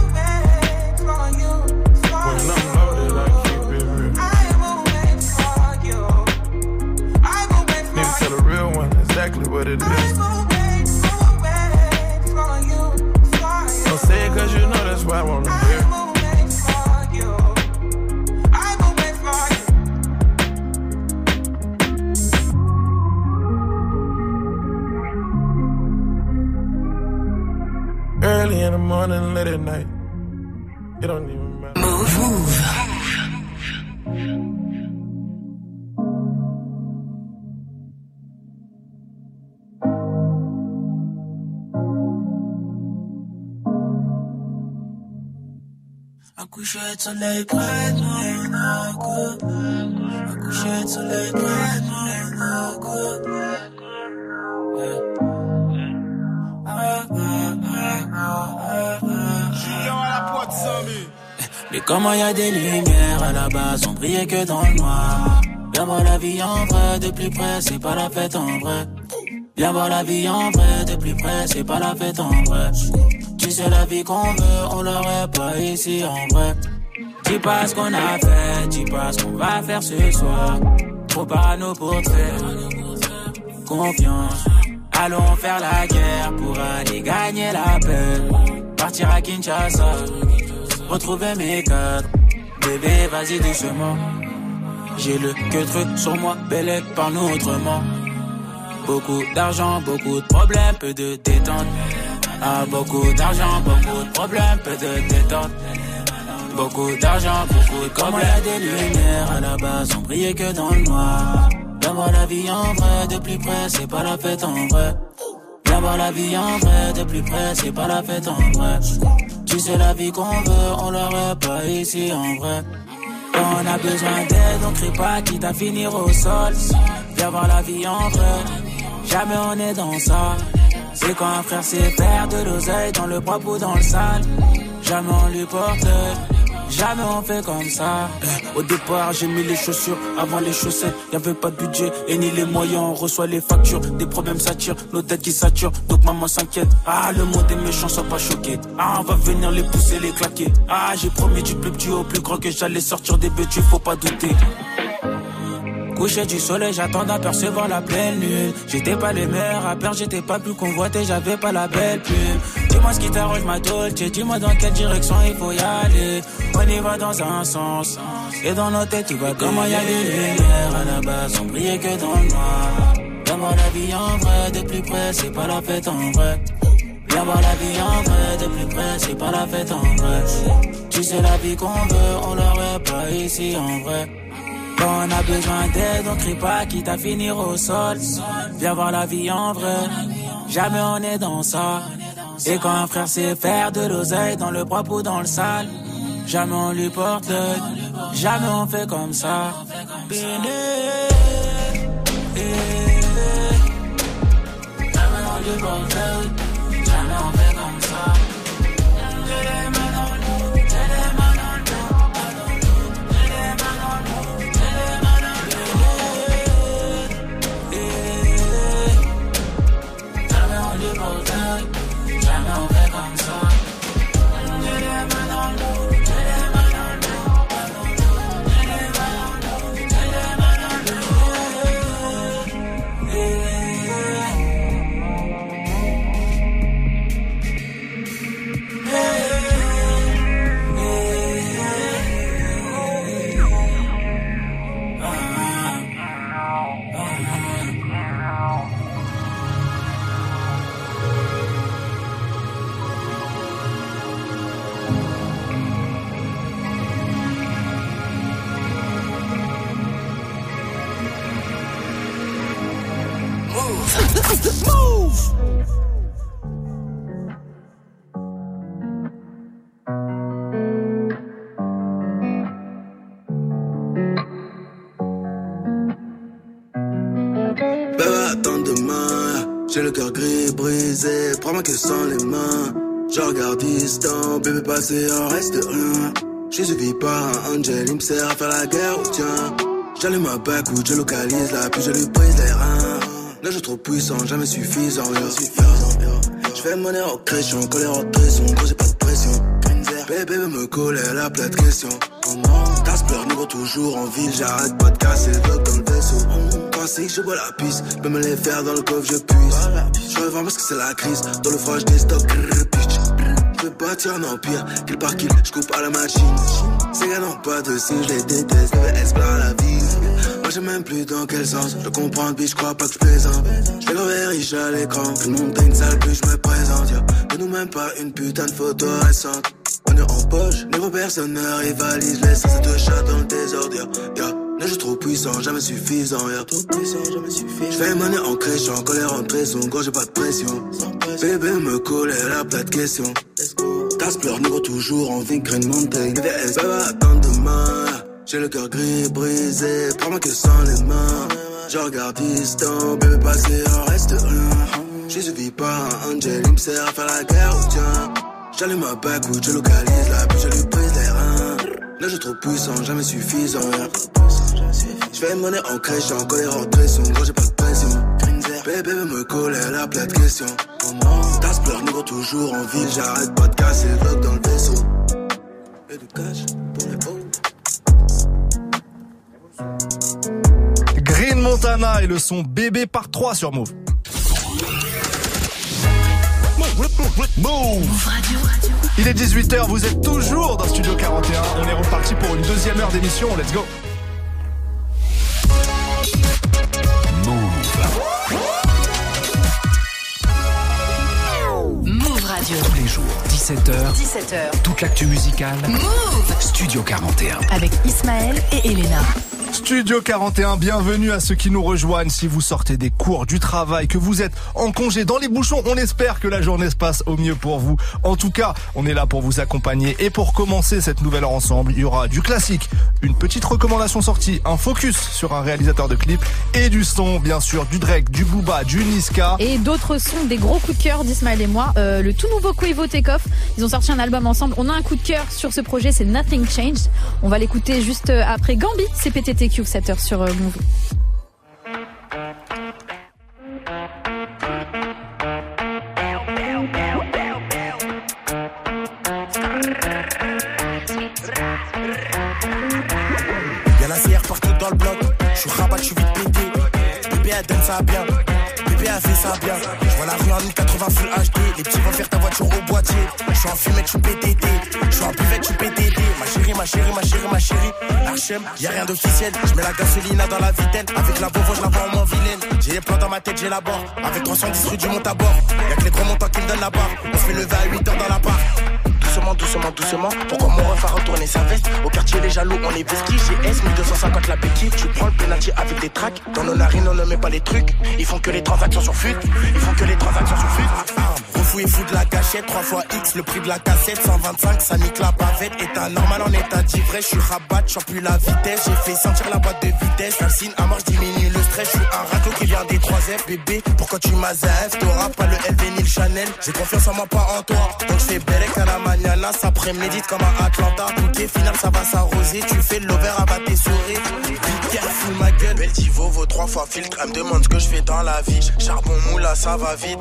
Exactly what it is. Don't say it cause you know that's why I wanna hear. Early in the morning, late at night. It don't even coucher de soleil près de moi. Un coucher de soleil près de moi. Mais comment y a des lumières à la base, on brillait que dans le noir. Viens voir la vie en vrai, de plus près, c'est pas la fête en vrai. Viens voir la vie en vrai, de plus près, c'est pas la fête en vrai. Sais la vie qu'on veut, on l'aurait pas ici en vrai. Dis pas ce qu'on a fait, dis pas ce qu'on va faire ce soir. Trop parano pour faire confiance. Allons faire la guerre pour aller gagner la paix. Partir à Kinshasa, retrouver mes cadres. Bébé, vas-y doucement. J'ai le que truc sur moi, belle parle-nous autrement. Beaucoup d'argent, beaucoup de problèmes, peu de détente. Ah, beaucoup d'argent, beaucoup de problèmes, peu de détente. Beaucoup d'argent, beaucoup de Comme il y a des lumières à la base, on brillait que dans le noir. Viens voir la vie en vrai, de plus près, c'est pas la fête en vrai. Viens voir la vie en vrai, de plus près, c'est pas la fête en vrai. Tu sais la vie qu'on veut, on l'aurait pas ici en vrai. Quand on a besoin d'aide, on crie pas, quitte à finir au sol. Viens voir la vie en vrai, jamais on est dans ça. C'est quand un frère sait faire de l'oseille dans le propre ou dans le sale. Jamais on lui porte, jamais on fait comme ça. Eh, Au départ, j'ai mis les chaussures avant les chaussettes. Y avait pas de budget et ni les moyens. On reçoit les factures, des problèmes s'attirent, nos têtes qui saturent. Donc maman s'inquiète. Ah, le monde est méchant, sois pas choqué. Ah, on va venir les pousser, les claquer. Ah, j'ai promis du plus petit au plus grand que j'allais sortir des bêtus, faut pas douter. Coucher du soleil, j'attends d'apercevoir la pleine lune. J'étais pas les meilleurs rappeurs, j'étais pas plus convoité, j'avais pas la belle plume. Dis-moi ce qui t'arrange ma dolce, dis-moi dans quelle direction il faut y aller. On y va dans un sens, et dans nos têtes, tu vois comment y a des lumières à la base, on brillait que dans le noir. Viens voir la vie en vrai, de plus près, c'est pas la fête en vrai. Viens voir la vie en vrai, de plus près, c'est pas la fête en vrai. Tu sais la vie qu'on veut, on l'aurait pas ici en vrai. Quand on a besoin d'aide, on crie pas, quitte à finir au sol. Viens voir la vie en vrai, jamais on est dans ça. Et quand un frère sait faire de l'oseille dans le propre ou dans le sale, jamais on lui porte jamais on jamais on fait comme ça. J'ai le cœur gris, brisé. Prends-moi que sans les mains. Je regarde distant, bébé passé, en reste rien. Je suivi par un angel, il me sert à faire la guerre au tien. J'allume ma ou je localise la puis je lui brise les reins. Là, je trop puissant, jamais suffisant. Je fais en crèche, en colère en pression, quand j'ai pas de pression. Bébé me coller la plate question. Pleure, négro toujours en ville, j'arrête pas de casser le dans le vaisseau. Classique, je bois la piste, peux me les faire dans le coffre, je puisse. Je revends parce que c'est la crise, dans le froid, je bitch. Je veux bâtir un empire, kill par kill, je coupe à la machine. Ces gars n'ont pas de signe, je les déteste, la vie. Moi je sais même plus dans quel sens, je comprends, bitch, je crois pas que je plaisante. Je le riche à l'écran, une salle, plus je me présente. Yeah. nous même pas une putain de photo récente. On est en poche, niveau personne ne rivalise, laisse ça te chat dans le désordre. Là, je suis trop puissant, jamais suffisant, yeah. Trop puissant, jamais suffisant. Je fais monnaie en crèche, en colère, en trésor, quand j'ai pas de pression. Bébé me colle, la plate question. Tasse pleure, niveau toujours en vie, green mountain. BVS, bébé, attends demain. J'ai le cœur gris, brisé, prends-moi que sans les mains. Je regarde distant, bébé passé, en reste rien. Je suivi par un angel, il me sert à faire la guerre au tien. J'allume ma back ou je localise la puis je lui brise les reins. Là, je suis trop puissant, jamais suffisant. Je fais monnaie en crèche, j'ai encore les rentrées, son gros, j'ai pas de pression. Bébé me coller la plate question. Tasse pleure, négro toujours en ville, j'arrête pas de casser le dans le vaisseau. Et du cash pour les hauts. Green Montana et le son bébé par 3 sur Move. Move Il est 18h, vous êtes toujours dans Studio 41. On est reparti pour une deuxième heure d'émission. Let's go. Radio. Tous les jours, 17h, 17h. toute l'actu musicale. Move Studio 41. avec Ismaël et Elena. Studio 41, bienvenue à ceux qui nous rejoignent. Si vous sortez des cours, du travail, que vous êtes en congé dans les bouchons, on espère que la journée se passe au mieux pour vous. En tout cas, on est là pour vous accompagner. Et pour commencer cette nouvelle heure ensemble, il y aura du classique, une petite recommandation sortie, un focus sur un réalisateur de clips et du son, bien sûr, du Drake, du Booba, du Niska. Et d'autres sons, des gros coups de cœur d'Ismaël et moi. Euh, le tout nouveau Quavo Takeoff, ils ont sorti un album ensemble. On a un coup de cœur sur ce projet, c'est Nothing Changed. On va l'écouter juste euh, après Gambi, c'est PTTQ 7h sur euh, Move. La dans le bloc. Je suis rabat, je suis vite pété. Bébé, elle donne ça bien. Bébé, elle fait ça bien. La rue en 1080 full HD. Les petits vont faire ta voiture au boîtier. Je suis en fumette, je suis PTT. Je suis en buvette, je suis PTT. Ma chérie, ma chérie, ma chérie, ma chérie. Archem, y'a rien d'officiel. Je mets la gasolina dans la vitelle. Avec la Volvo, je la vois en moins vilaine. J'ai les plans dans ma tête, j'ai la barre. Avec 310 rue du monte à bord. Y'a que les gros montants qui me donnent la barre. On se fait lever à 8 heures dans la barre. Doucement, doucement, doucement. Pourquoi mon ref a retourné sa veste Au quartier, les jaloux, on est vestis. GS 1250 la béquille. Tu prends le penalty avec des tracks. Dans nos narines, on ne met pas les trucs. Ils font que les transactions sur fut. Ils font que les transactions sur fut. Et fou de la gâchette. 3 fois X, le prix de la cassette. 125, ça nique la bavette. État normal en état d'ivresse. Je suis rabat, j'en plus la vitesse. J'ai fait sentir la boîte de vitesse. Calcine à marche, diminue le stress. Je suis un raclo qui vient des 3 F. Bébé, pourquoi tu m'as ZF T'auras pas le LV ni le Chanel. J'ai confiance en moi, pas en toi. Donc je fais Belek à la mañana. Ça prémédite comme à Atlanta. Tout est final, ça va s'arroser. Tu fais de l'over à battre tes souris. Careful, ma gueule. Belle Tivo, vaut trois fois filtre. Elle me demande ce que je fais dans la vie. Charbon moula, ça va vite.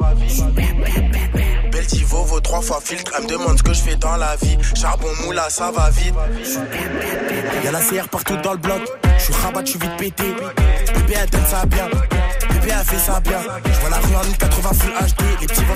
Belle Tivo, vaut trois fois filtre. Elle me demande ce que je fais dans la vie. Charbon moula, ça va vite. Y'a la CR partout dans le bloc. Je suis rabat, je suis vite pété. Bébé, elle donne ça bien. Bébé, elle fait ça bien. Je vois la rue en 1080 full HD. Les petits vont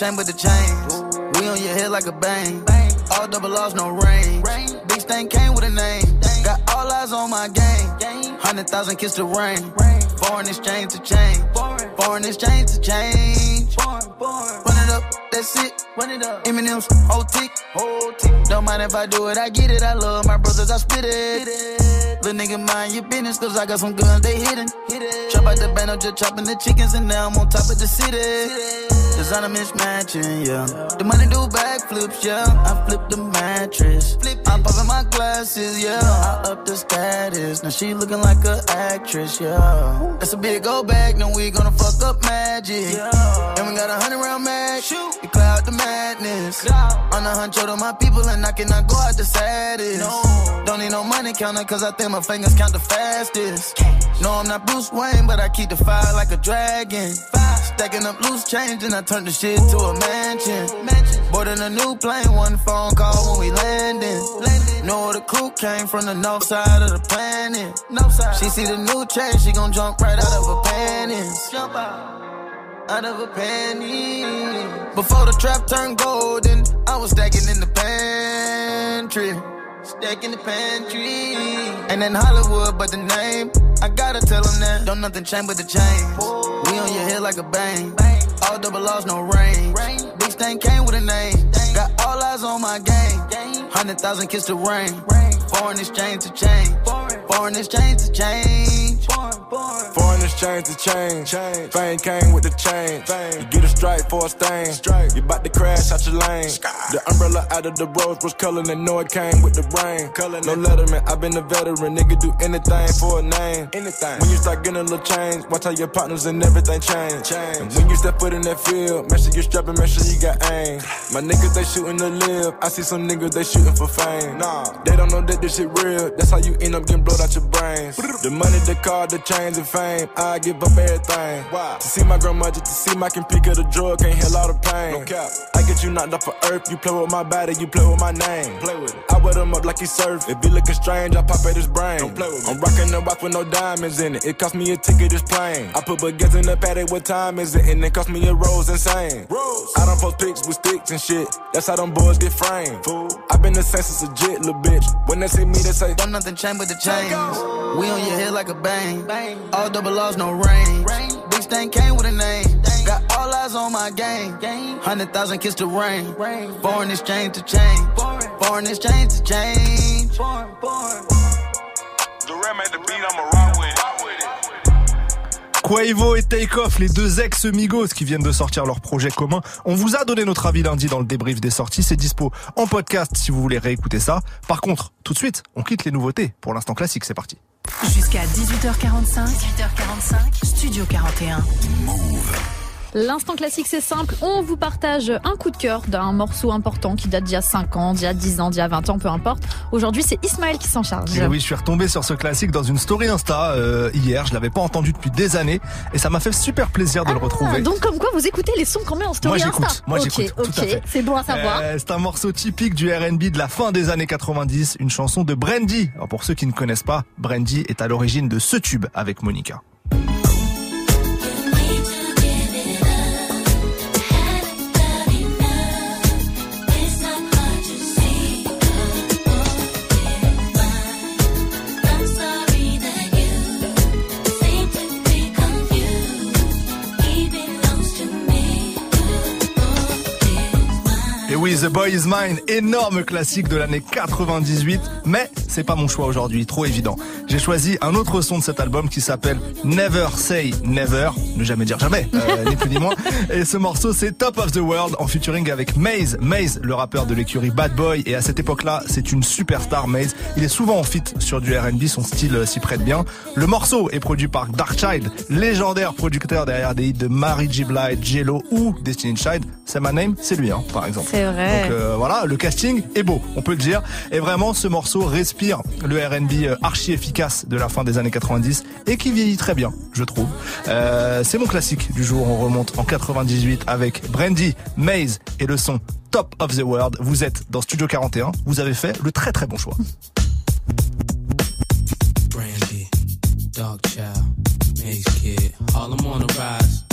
Change but the change. We on your head like a bang. All double R's, no rain. Big stain came with a name. Got all eyes on my game. Hundred thousand kiss the rain. Foreign exchange to change. Foreign exchange to change. Run it up, that's it. Run it up. Eminem's whole tick. Whole tick. Don't mind if I do it, I get it. I love my brothers, I spit it. Little nigga, mind your business, cause I got some guns, they hidden. Chop out the band, I'm just chopping the chickens, and now I'm on top of the city. Designer mismatching, yeah. The money do backflips, yeah. I flip the mattress. Flip I'm popping my glasses, yeah. I up the status. Now she looking like a actress, yeah. That's a big old bag, now we gonna fuck up magic. Yeah. And we got a hundred round mag. Shoot. We cloud the madness. On the hunt, to my people, and I cannot go out the saddest. Don't need no money counter, cause I think my fingers count the fastest. No, I'm not Bruce Wayne, but I keep the fire like a dragon. Stacking up loose change, and I turn the shit to a mansion. Boarding a new plane, one phone call when we landing. Know the crew came from the north side of the planet. She see the new change, she gon' jump right out of her panties. Jump out. Out of her panties. Before the trap turned golden, I was stacking in the pantry. Stack in the pantry. And in Hollywood, but the name. I gotta tell them that. Don't nothing change but the change. We on your head like a bang. bang. All double laws, no rain. Big stain came with a name. Got all eyes on my game. Hundred thousand kiss the rain. Foreign exchange to change. Foreign exchange to change. Foreign exchange to change. Fame came with the change. You get a strike for a stain. You bout to crash out your lane. The umbrella out of the rose was color and know it came with the rain. No letterman, i been a veteran. Nigga do anything for a name. Anything. When you start getting a little change, watch how your partners and everything change. And when you step foot in that field, make sure you strapping, make sure you got aim. My niggas they shooting to live. I see some niggas they shooting for fame. Nah, they don't know that this shit real. That's how you end up getting blowed out your brains. The money, the car, the chains and fame. I give up everything. Why? To see my grandma, just to see my can pick of the drug, can't heal all the pain. No cap. I get you knocked off of earth. You play with my body, you play with my name. Play with it. I wet him up like he surf. If he looking strange, I pop at his brain. Don't play with me. I'm rocking the watch with no diamonds in it. It cost me a ticket, this plane. I put baguettes in the paddock, what time is it? And it cost me a rose insane. Rose. I don't post pics with sticks and shit. That's how them boys get framed. Fool. I been the same since a jit, little bitch. When they see me, they say, Don't nothing change but the chains. We on your head like a bang. All double laws, no rain. Big thing came with a name. Got all eyes on my game. Hundred thousand kiss the rain. Foreign exchange to change. Foreign exchange to change. Quavo et Takeoff, les deux ex-Migos qui viennent de sortir leur projet commun. On vous a donné notre avis lundi dans le débrief des sorties. C'est dispo en podcast si vous voulez réécouter ça. Par contre, tout de suite, on quitte les nouveautés. Pour l'instant classique, c'est parti. Jusqu'à 18h45, 18h45, Studio 41. L'instant classique, c'est simple. On vous partage un coup de cœur d'un morceau important qui date d'il y a 5 ans, d'il y a 10 ans, d'il y a 20 ans, peu importe. Aujourd'hui, c'est Ismaël qui s'en charge. Et oui, je suis retombé sur ce classique dans une story Insta euh, hier. Je l'avais pas entendu depuis des années et ça m'a fait super plaisir de le retrouver. Ah, donc comme quoi vous écoutez les sons qu'on met en story Moi, Insta. j'écoute. Moi, j'écoute. Ok, c'est bon à savoir. Euh, c'est un morceau typique du R&B de la fin des années 90, une chanson de Brandy. Alors pour ceux qui ne connaissent pas, Brandy est à l'origine de ce tube avec Monica. The Boy Is Mine, énorme classique de l'année 98, mais c'est pas mon choix aujourd'hui, trop évident. J'ai choisi un autre son de cet album qui s'appelle Never Say Never, ne jamais dire jamais, euh, ni plus ni moins. Et ce morceau, c'est Top of the World en featuring avec Maze. Maze, le rappeur de l'écurie Bad Boy, et à cette époque-là, c'est une superstar Maze. Il est souvent en feat sur du R&B, son style euh, s'y prête bien. Le morceau est produit par Darkchild, légendaire producteur derrière des hits de Mary J. Blige, Jello ou Destiny Child. C'est my name, c'est lui, hein, par exemple. C'est vrai. Donc euh, voilà, le casting est beau, on peut le dire. Et vraiment, ce morceau respire le R&B euh, archi efficace de la fin des années 90 et qui vieillit très bien, je trouve. Euh, c'est mon classique du jour. On remonte en 98 avec Brandy, Maze et le son Top of the World. Vous êtes dans Studio 41. Vous avez fait le très très bon choix. Brandy, Dog Child, Maze Kid, Harlem on the rise.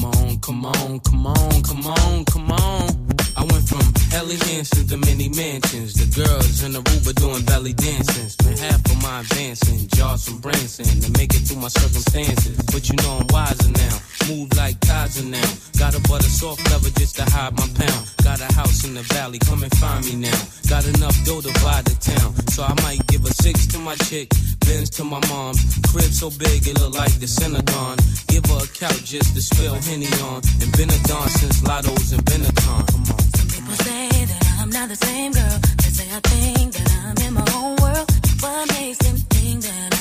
Come on, come on, come on, come on, come on. I went from Helly Hansen to many mansions. The girls in the Aruba doing belly dancing. Spent half of my advancing, jars from Branson to make it through my circumstances. But you know I'm wiser now. Move like Kaiser now. Got a butter soft leather just to hide my pound. Got a house in the valley, come and find me now. Got enough dough to buy the town. So I might give a six to my chick, Benz to my mom's. Crib so big it look like the Synagogue. Give her a couch just to spill Henny on. And been a don since Lotto's and Benetton. Come on. People say that I'm not the same girl. They say I think that I'm in my own world. What makes them think that I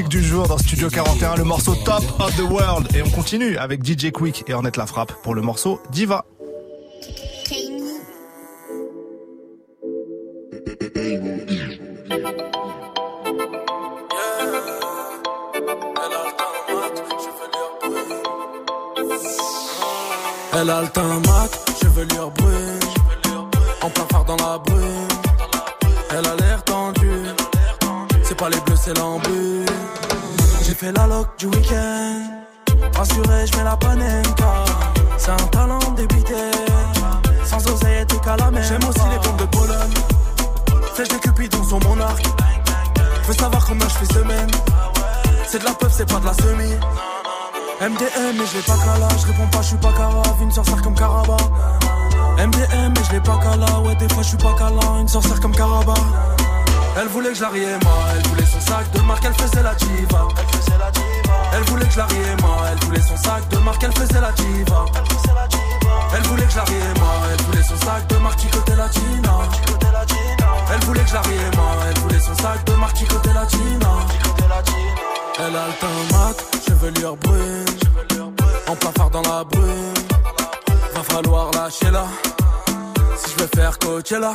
du jour dans Studio 41, le morceau Top of the World. Et on continue avec DJ Quick et Ornette La Frappe pour le morceau Diva. Elle a le temps voulait que je la elle voulait son sac de marque, elle faisait la diva. Elle voulait que je la elle voulait son sac de marque, elle faisait la diva.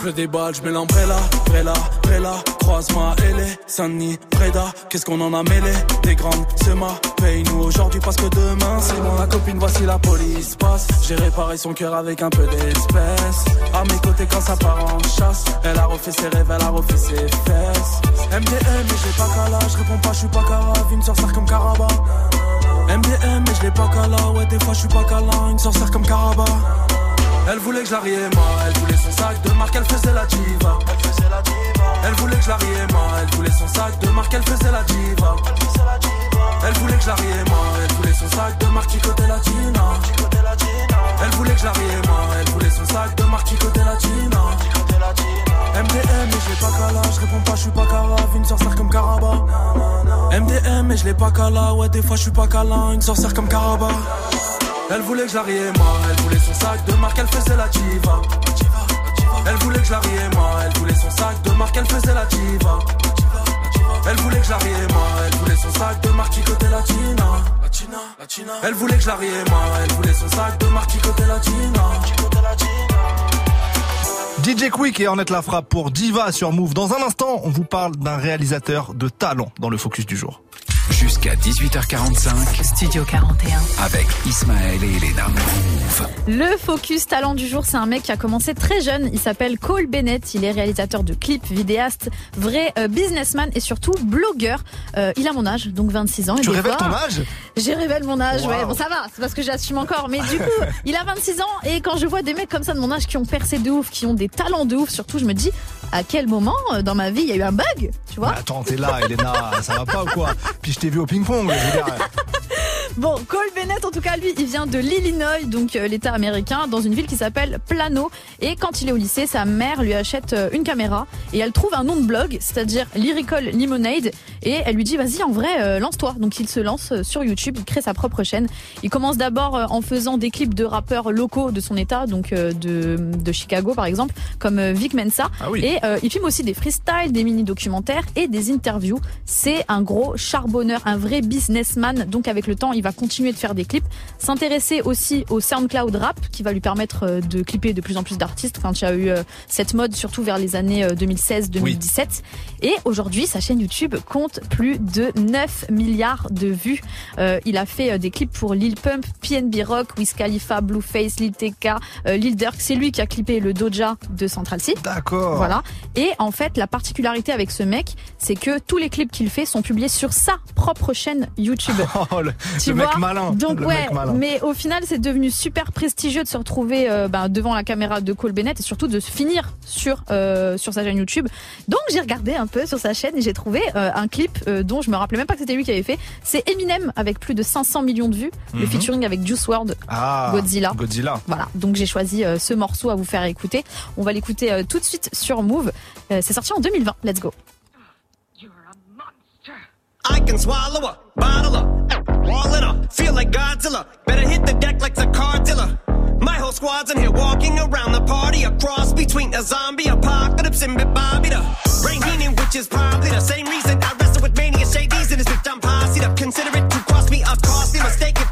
Je déballe, je mets l'ambrella, Brella, Brella, croise ma ailée, Saint-Denis, Breda, qu'est-ce qu'on en a mêlé Des grandes, c'est ma paye-nous aujourd'hui parce que demain c'est moi. La copine, voici la police passe, j'ai réparé son cœur avec un peu d'espèce. À mes côtés quand ça part en chasse, elle a refait ses rêves, elle a refait ses fesses. MDM mais j'ai pas qu'à là, je réponds pas, je suis pas carave, une sorcière comme Caraba MDM mais je l'ai pas qu'à ouais des fois je suis pas câlin, une sorcière comme Caraba elle voulait que je la moi, elle voulait son sac de marque, elle faisait la diva. Elle faisait la diva. Elle voulait que je la moi, elle voulait son sac de marque, elle faisait la diva. Elle faisait la diva. Elle voulait que je la moi, elle voulait son sac de marque qui côté latina. Elle voulait que je la moi, elle voulait son sac de marque qui côté latina. MDM mais je l'ai pas cala, je réponds pas, je suis pas cala, une sorcière comme Caraba. MDM mais je l'ai pas cala, ouais des fois je suis pas cala, une sorcière comme Caraba. Elle voulait que je la moi, elle voulait son sac de marque, elle faisait la diva. Elle voulait que je la moi, elle voulait son sac de marque, elle faisait la diva. Elle voulait que je la moi, elle voulait son sac de marque côté latina. Elle voulait que je la moi, elle voulait son sac de marque côté latina. DJ Quick et Ornette la frappe pour Diva sur Move. Dans un instant, on vous parle d'un réalisateur de talent dans le focus du jour. Jusqu'à 18h45. Studio 41. Avec Ismaël et Elena Move. Le focus talent du jour, c'est un mec qui a commencé très jeune. Il s'appelle Cole Bennett. Il est réalisateur de clips, vidéaste, vrai euh, businessman et surtout blogueur. Euh, il a mon âge, donc 26 ans. et Tu révèles fois- ton âge? J'ai révèle mon âge, ouais. Bon, ça va, c'est parce que j'assume encore. Mais du coup, il a 26 ans et quand je vois des mecs comme ça de mon âge qui ont percé de ouf, qui ont des talents de ouf, surtout, je me dis à quel moment euh, dans ma vie il y a eu un bug, tu vois Mais Attends, t'es là, Elena, ça va pas ou quoi Puis je t'ai vu au ping-pong, je veux dire. Bon, Cole Bennett, en tout cas, lui, il vient de l'Illinois, donc euh, l'État américain, dans une ville qui s'appelle Plano. Et quand il est au lycée, sa mère lui achète euh, une caméra et elle trouve un nom de blog, c'est-à-dire Lyrical Lemonade. Et elle lui dit, vas-y, en vrai, euh, lance-toi. Donc il se lance sur YouTube, il crée sa propre chaîne. Il commence d'abord en faisant des clips de rappeurs locaux de son État, donc de, de Chicago par exemple, comme Vic Mensa. Ah oui. Et euh, il filme aussi des freestyles, des mini-documentaires et des interviews. C'est un gros charbonneur, un vrai businessman. Donc avec le temps, il va continuer de faire des clips, s'intéresser aussi au SoundCloud rap qui va lui permettre euh, de clipper de plus en plus d'artistes. Quand il y a eu euh, cette mode, surtout vers les années euh, 2016-2017. Et aujourd'hui, sa chaîne YouTube compte plus de 9 milliards de vues. Euh, il a fait euh, des clips pour Lil Pump, PNB Rock, Wiz Khalifa, Blueface, Lil TK, euh, Lil Durk. C'est lui qui a clippé le Doja de Central C. D'accord. Voilà. Et en fait, la particularité avec ce mec, c'est que tous les clips qu'il fait sont publiés sur sa propre chaîne YouTube. Oh, le, Tu le vois mec malin. Donc le ouais, mec malin. mais au final, c'est devenu super prestigieux de se retrouver euh, ben, devant la caméra de Cole Bennett et surtout de se finir sur euh, sur sa chaîne YouTube. Donc j'ai regardé un peu sur sa chaîne et j'ai trouvé euh, un clip dont je me rappelais même pas que c'était lui qui avait fait. C'est Eminem avec plus de 500 millions de vues, le Mhm. featuring avec Juice WRLD, Ah, Godzilla. Godzilla. Voilà, donc j'ai choisi ce morceau à vous faire écouter. On va l'écouter tout de suite sur Move. Euh, c'est sorti en 2020. Let's go. I can swallow a bottle of all in her. Feel like Godzilla. Better hit the deck like the cartilla. My whole squad's in here walking around the party. A cross between a zombie apocalypse and Bobby the Rain Heenan, which is probably the same reason I wrestle with mania shades in this bitch. I'm posse up. Consider it to cost me a costly mistake if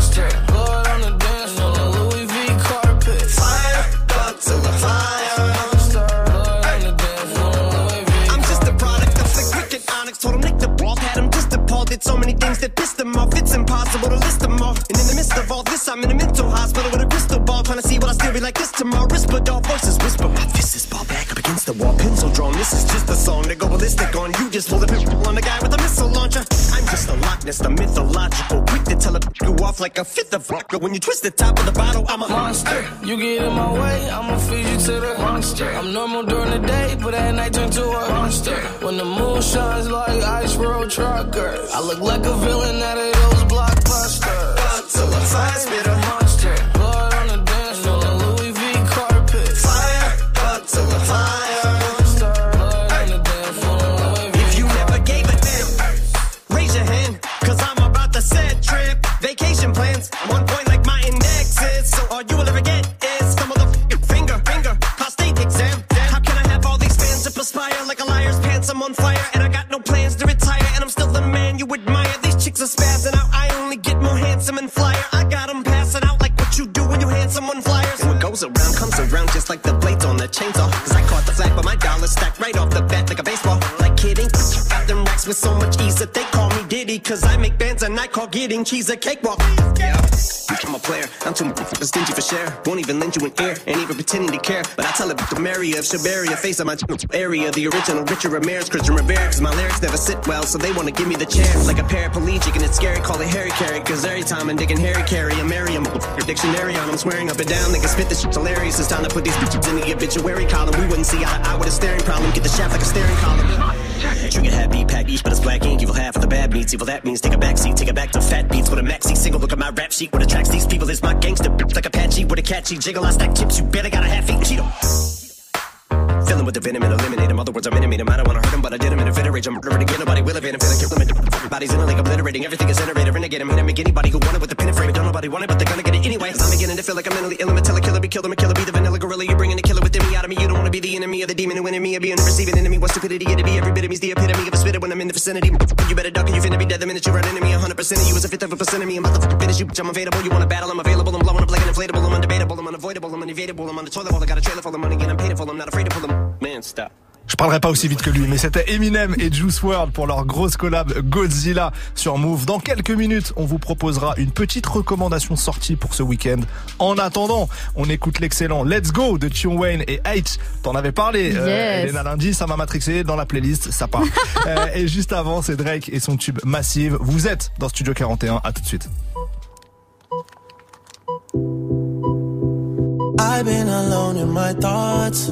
See what I still be like this tomorrow. Rispadol voices whisper. My fist is ball back up against the wall. Pencil drawn. This is just a song to go ballistic on. You just pull the pistol on the guy with a missile launcher. I'm just a Loch Ness, the mythological. Quick to tell a you off like a fifth of vodka. When you twist the top of the bottle, I'm a monster. You get in my way, I'ma feed you to the monster. I'm normal during the day, but at night turn to a monster. When the moon shines like ice road truckers, I look like a villain out of those blockbusters. to the fire, spit getting cheese a cakewalk. Yeah, I'm a player, I'm too stingy for share. Won't even lend you an ear, ain't even pretending to care. But I tell it to Mary of Shabaria, face of my area. The original Richard Ramirez, Christian Rivera. Cause my lyrics never sit well, so they wanna give me the chair. Like a paraplegic, and it's scary, call it Harry Carry. Cause every time I'm digging Harry Carry, I'm Merriam. Dictionary on, I'm swearing up and down. They can spit this shit hilarious. It's time to put these bitches in the obituary column. We wouldn't see eye to eye with a staring problem. Get the shaft like a staring column. Drinking happy, pack each, but it's black ink. Evil half of the bad meats. Evil that means take a back seat, take it back to fat beats with a maxi single. Look at my rap sheet. What attracts these people is my gangster bitch like Apache with a catchy jiggle. I stack chips. You better got a half eat Cheeto. Filling with the venom and eliminate him. Other words, I'm him. I don't wanna hurt him, but I did him in a fit rage. I'm murdering again. Nobody will evade him. Feeling kill him. and Bodies in a lake, obliterating. Everything is generated. Renegade him. Hit. Make anybody who want it with the pin and frame. Don't nobody want it, but they're gonna get it anyway. I'm beginning to feel like I'm mentally ill. I'm a killer, be killed. I'm a killer, be the vanilla gorilla. You're bringing the killer within me out of me. You don't wanna be the enemy of the demon who. Or being receiving enemy. What stupidity it'd be. Every bit of me's the epitome of a spitter when I'm in the vicinity. You better duck and you finna be dead the minute you run into me. 100% of you is a fifth of a percent of me. I'm motherfucking finish you, bitch. I'm available. You wanna battle? I'm available. I'm blowing up like an inflatable. I'm undebatable. I'm unavoidable. I'm unevadable. I'm on the toilet while I got a trailer full of money and I'm paid for. I'm not afraid to pull them. Man, stop. Je parlerai pas aussi vite que lui, mais c'était Eminem et Juice WRLD pour leur grosse collab Godzilla sur Move. Dans quelques minutes, on vous proposera une petite recommandation sortie pour ce week-end. En attendant, on écoute l'excellent Let's Go de Tion Wayne et H. T'en avais parlé, euh, Yes. Elena lundi, ça m'a matrixé dans la playlist, ça part. Euh, et juste avant, c'est Drake et son tube Massive. Vous êtes dans Studio 41, à tout de suite. I've been alone in my thoughts.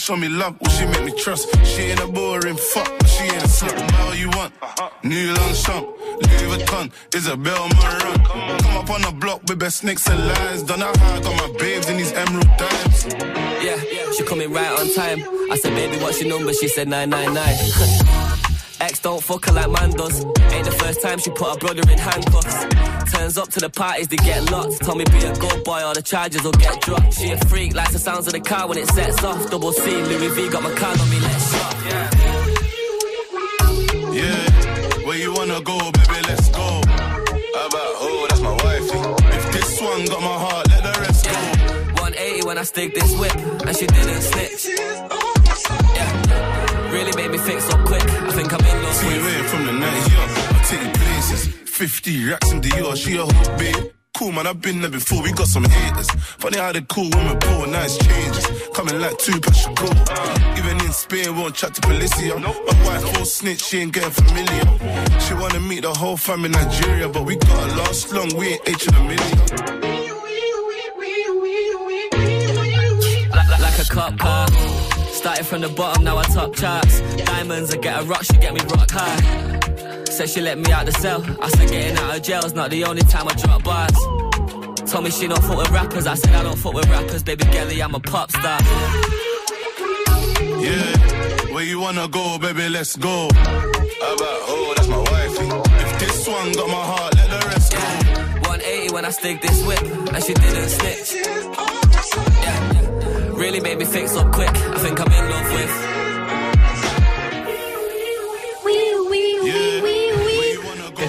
Show me love, will she make me trust? She ain't a boring fuck, but she ain't a slut. Now you want uh-huh. New Longchamp, Louis Vuitton, Isabel Marant. Come up on the block with best snakes and lines. Don't know how I got my babes in these emerald dimes. Yeah, she coming right on time. I said, baby, what's your number? She said 999. Ex don't fuck her like man does. Ain't the first time she put her brother in handcuffs. Turns up to the parties, they get locked. Told me be a good boy or the charges will get dropped. She a freak, likes the sounds of the car when it sets off. Double C, Louis V got my card on me, let's shop. Yeah. Yeah, where you wanna go, baby, let's go. How about, oh, that's my wifey. If this one got my heart, let the rest go. 180 when I stick this whip, and she didn't snitch. Yeah, really made me think so quick. I think I'm in love See with. 50 racks in Dior, she a hook, babe. Cool man, I've been there before, we got some haters. Funny how they cool women pull nice changes. Coming like two should go. Even in Spain, won't chat to Policia. My wife won't snitch, she ain't getting familiar. She wanna meet the whole fam in Nigeria, but we gotta last long, we ain't H in a million. A cop car. Started from the bottom, now I top charts. Diamonds, I get a rock, she get me rock high. Said she let me out the cell. I said getting out of jail's not the only time I drop bars. Told me she don't fuck with rappers. I said I don't fuck with rappers, baby girlie, I'm a pop star. Yeah, where you wanna go, baby, let's go. How about, oh, that's my wifey. If this one got my heart, let the rest go. 180 when I stick this whip, and she didn't snitch. Yeah, really made me think so quick. I think I'm in love with.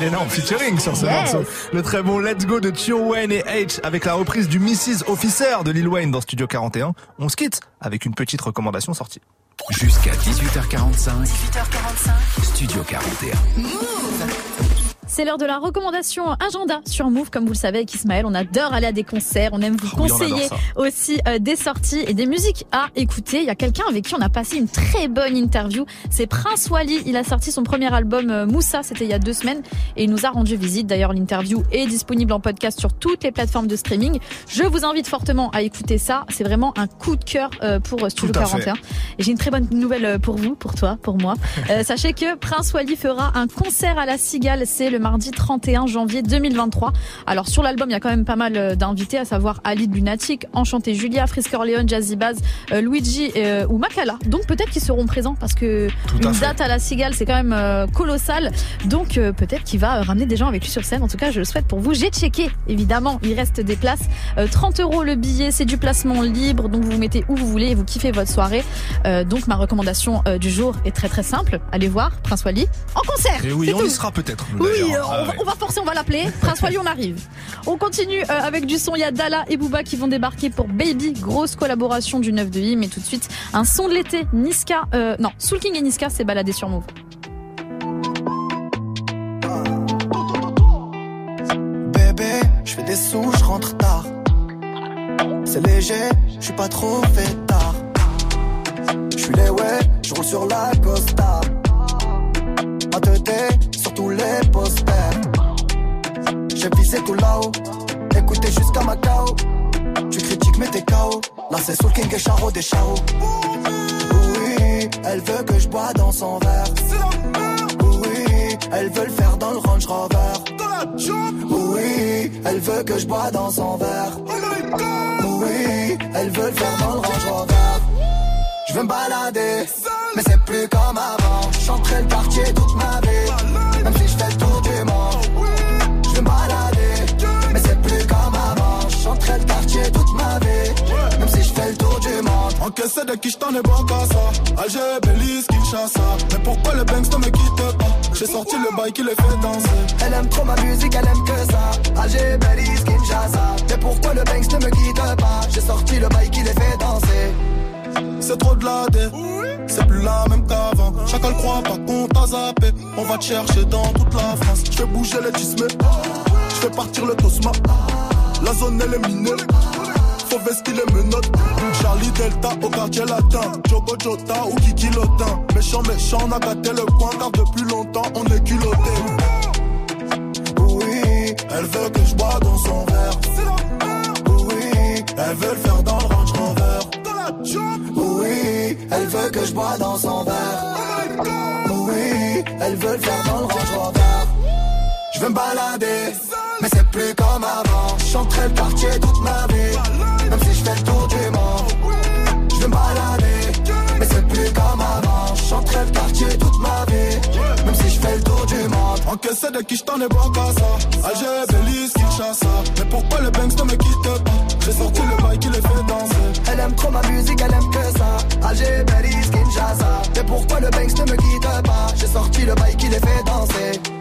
Elle est en featuring sur ce Yes. morceau. Le très bon Let's Go de Tio Wayne et H avec la reprise du Mrs. Officer de Lil Wayne dans Studio 41. On se quitte avec une petite recommandation sortie. Jusqu'à 18h45, 18h45. Studio 41. C'est l'heure de la recommandation agenda sur Move, comme vous le savez, avec Ismaël. On adore aller à des concerts, on aime vous Ah oui, conseiller aussi euh, des sorties et des musiques à écouter. Il y a quelqu'un avec qui on a passé une très bonne interview. C'est Prince Wally. Il a sorti son premier album euh, Moussa, c'était il y a deux semaines, et il nous a rendu visite. D'ailleurs, l'interview est disponible en podcast sur toutes les plateformes de streaming. Je vous invite fortement à écouter ça. C'est vraiment un coup de cœur euh, pour euh, Studio Tout à fait. 41. Et j'ai une très bonne nouvelle pour vous, pour toi, pour moi. Sachez que Prince Wally fera un concert à la Cigale. C'est le mardi 31 janvier 2023. Alors sur l'album, il y a quand même pas mal euh, d'invités, à savoir Ali de Lunatic, Enchanté Julia, Frisk Orleans, Jazzy Baz, euh, Luigi euh, ou Makala. Donc peut-être qu'ils seront présents parce que à une fait. date à la Cigale, c'est quand même colossal. Donc peut-être qu'il va ramener des gens avec lui sur scène. En tout cas, je le souhaite pour vous. J'ai checké, évidemment, il reste des places. Euh, 30 euros le billet, c'est du placement libre, donc vous vous mettez où vous voulez et vous kiffez votre soirée. Donc ma recommandation du jour est très très simple. Allez voir Prince Wally en concert. Et oui, on tout. y sera peut-être. Oui, d'ailleurs. euh, Ah on, va, ouais. on va forcer, on va l'appeler. Prince Wally, on arrive. On continue euh, avec du son. Il y a Dala et Booba qui vont débarquer pour Baby. Grosse collaboration du 9 de I. Mais tout de suite, un son de l'été. Niska, euh, non, Soul King et Niska s'est baladé sur Move. Bébé, je fais des sous, je rentre tard. C'est léger, je suis pas trop fait tard. Je suis les ouais, je roule sur la Costa. Teuté sur tous les posters. J'ai visé tout là-haut, écoutez jusqu'à Macao. Tu critiques mais t'es KO. Là c'est Soul King et Charo des Charo. Oui, elle veut que je bois dans son verre. Oui, elle veut le faire dans le Range Rover. Oui, elle veut que je bois dans son verre. Oui, elle veut le faire dans le Range Rover. Je veux me balader, mais c'est plus comme avant. Chanterai le quartier toute ma vie, Encaissé de qui j't'en ai bon qu'à ça. Alger, Belize, Kinshasa. Mais pourquoi le Banks ne me quitte pas? J'ai sorti le bail qui les fait danser. Elle aime trop ma musique, elle aime que ça. Alger, Belize, Kinshasa. Mais pourquoi le Banks ne me quitte pas? J'ai sorti le bail qui les fait danser. C'est trop de la dé. C'est plus la même qu'avant. Chacun croit pas qu'on t'a zappé. On va te chercher dans toute la France. Je fais bouger les tismes. Je fais partir le tosma. La zone elle est minée. Faut vestir les menottes. Charlie Delta au quartier latin. Jogo Jota ou Kiki Lotin. Méchant, méchant, on a gâté le coin car depuis longtemps on est culotté. Oui, elle veut que je bois dans son verre. Oui, elle veut le faire dans le Range Rover. Oui, elle veut que je bois dans son verre. Oui, elle veut le faire dans le Range Rover. Je veux me balader, plus comme avant. Je chanterai le quartier toute ma vie, même si je fais le tour du monde. Je veux me balader, mais c'est plus comme avant. Je chanterai le quartier toute ma vie, même si je fais le tour du monde. Encaissé de qui j't'en ai bon qu'à ça. Alger, Belize, Kinshasa. Mais pourquoi le Banks ne me quitte pas? J'ai sorti le bail qui les fait danser. Elle aime trop ma musique, elle aime que ça. Alger, Belize, Kinshasa. Mais pourquoi le Banks ne me quitte pas? J'ai sorti le bail qui les fait danser.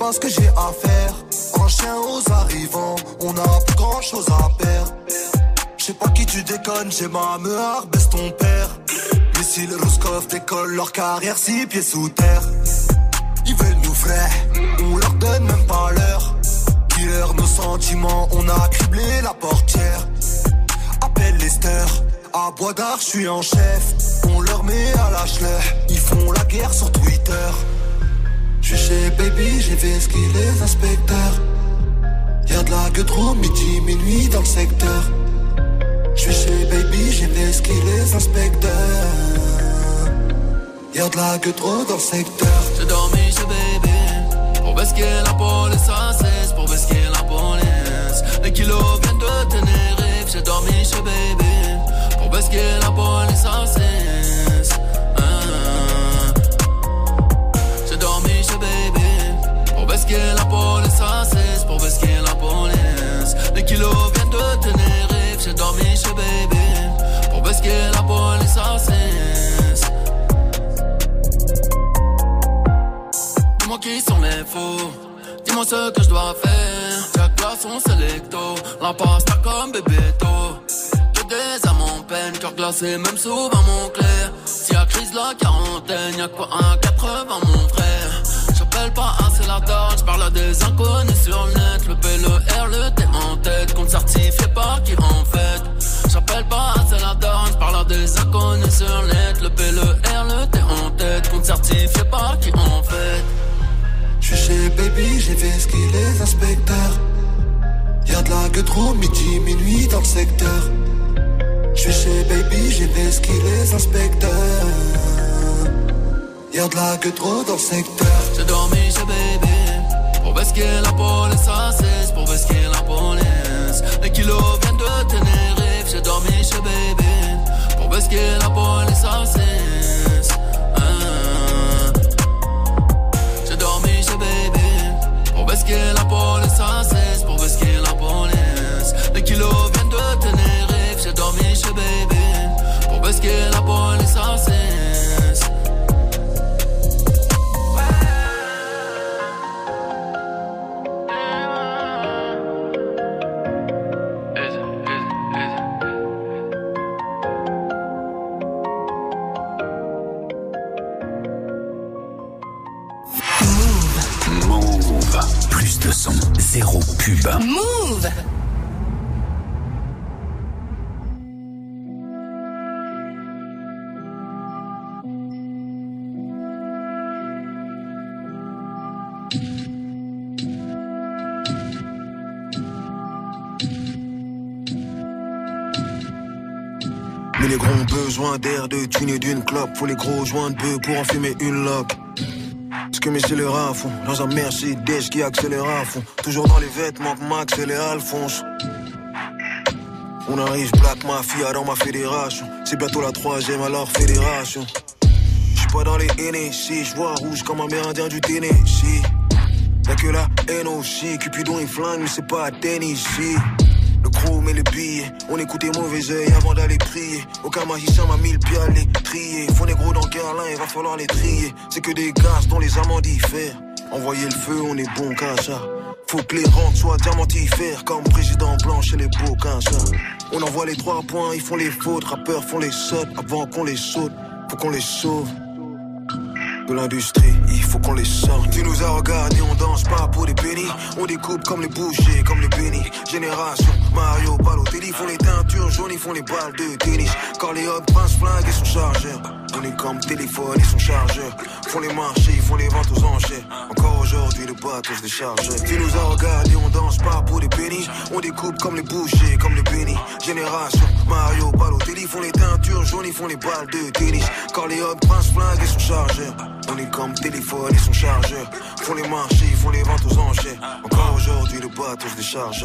Pas ce que j'ai à faire. En chien aux arrivants, on a plus grand chose à perdre. Je sais pas qui tu déconnes, j'ai ma meur, baisse ton père. Mais si le Roscoff décolle leur carrière six pieds sous terre, ils veulent nous frais, on leur donne même pas l'heure. Killer nos sentiments, on a criblé la portière. Appelle Lester, à Bois d'Art, je suis en chef. On leur met à la ils font la guerre sur Twitter. Suis chez Baby, j'ai qu'il les inspecteurs. Y'a de la gueule trop midi, minuit dans le secteur. Je suis chez Baby, j'ai qu'il les inspecteurs. Y'a de la gueule trop dans le secteur. J'ai dormi chez bébé Pour basquer la police à 16 Pour basquer la police Les kilos viennent de Tenerife J'ai dormi chez bébé Pour basquer la police à 16 Basquer la police à 16 Pour basquer la police Les kilos viennent de Tenerife J'ai dormi chez bébé Pour basquer la police à 16 Dis-moi qui sont les faux. Dis-moi ce que je dois faire. Chaque glaçon sélecto. La pasta comme bébéto. Que des âmes en peine. Cœur glacé, même souvent mon clair. Si à crise la quarantaine, y'a quoi un 80 mon frère? J'appelle pas j'parle à des inconnus sur le net. Le P, le T en tête. Compte certifié par qui en fait. J'appelle pas assez la date, j'parle à des inconnus sur le net. Le P, le T en tête. Compte certifié par qui en fait. Je suis chez Baby, j'ai fait ce qu'il les inspecteurs. Y'a de la gueule trop midi, minuit dans le secteur. Je suis chez Baby, j'ai fait ce qu'il les inspecteurs. Y'a de la gueule trop dans le secteur. J'ai dormi chez bébé Pour basquer la police à 16 Pour basquer la police. Les kilos viennent de Tenerife J'ai dormi chez bébé Pour basquer la police à 16 Ah. J'ai dormi chez bébé Pour basquer la police à 16 Pour basquer la police. Les kilos viennent de Tenerife J'ai dormi chez bébé Pour basquer la police à zéro pub. Move Mais les gros ont besoin d'air, de thunes et d'une clope. Faut les gros joints de bœufs pour en fumer une loque. Ce que mes scélérats à fond, dans un Mercedes qui accélère à fond. Toujours dans les vêtements que Max et les Alphonse. On arrive Black Mafia dans ma fédération. C'est bientôt la troisième alors fédération. J'suis pas dans les NSC, j'vois rouge comme un mérindien du Tennessee. Y'a que la haine aussi, Cupidon et flingue, mais c'est pas Tennessee. Le crew met les billets, on écoutait mauvais oeil avant d'aller prier. Aucun magicien m'a mis le pied à les trier. Faut les gros dans Carlin, il va falloir les trier. C'est que des gaz dont les amants diffèrent. Envoyer le feu, on est bon qu'à ça. Faut que les rentes soient diamantifères comme président blanc chez les beaux. On envoie les trois points, ils font les fautes, rappeurs font les sautes avant qu'on les saute. Faut qu'on les sauve l'industrie, il faut qu'on les sorte. Tu nous as regardés, on danse pas pour des pénis. On découpe comme les bouchers, comme les bénis. Génération, Mario, Balotelli, font les teintures jaunes, ils font les balles de tennis. Corléone, Prince Flingue et son chargeur. On est comme téléphone et son chargeur. Font les marchés, ils font les ventes aux enchères. Encore aujourd'hui, le bateau se décharge. Tu nous as regardés, on danse pas pour des pénis. On découpe comme les bouchers, comme les bénis. Génération, Mario, Balotelli, font les teintures jaunes, ils font les balles de tennis. Corléone, Prince Flingue et son chargeur. On est comme téléphone et son chargeur. Font les marchés, ils font les ventes aux enchères. Encore aujourd'hui, le bateau se décharge.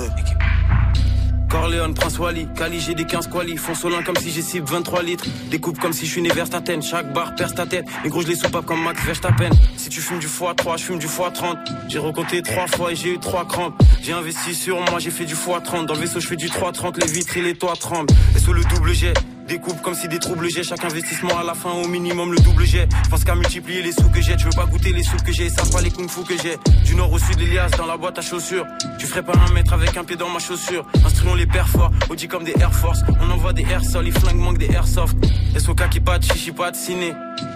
Corleone, Prince Wally, Cali, j'ai des 15 quali. Fonsolin comme si j'ai cible 23 litres. Découpe comme si je suis né vers ta tête. Chaque barre perce ta tête. Les gros, je les soupape comme Max Verstappen. Si tu fumes du x3, je fume du x30. J'ai recompté 3 fois et j'ai eu 3 crampes. J'ai investi sur moi, j'ai fait du x30. Dans le vaisseau, je fais du 330. Les vitres et les toits tremblent. Et sur le double jet. Découpe comme si des troubles j'ai chaque investissement à la fin au minimum le double jet. Je pense qu'à multiplier les sous que j'ai, tu veux pas goûter les sous que j'ai, ça pas les kung fu que j'ai. Du nord au sud l'Elias dans la boîte à chaussures. Tu ferais pas un mètre avec un pied dans ma chaussure. Instruons les pères forts, Audi comme des Air Force. On envoie des airsols, les flingues manquent des airsoft. SOK qui pas chichi pas de ciné.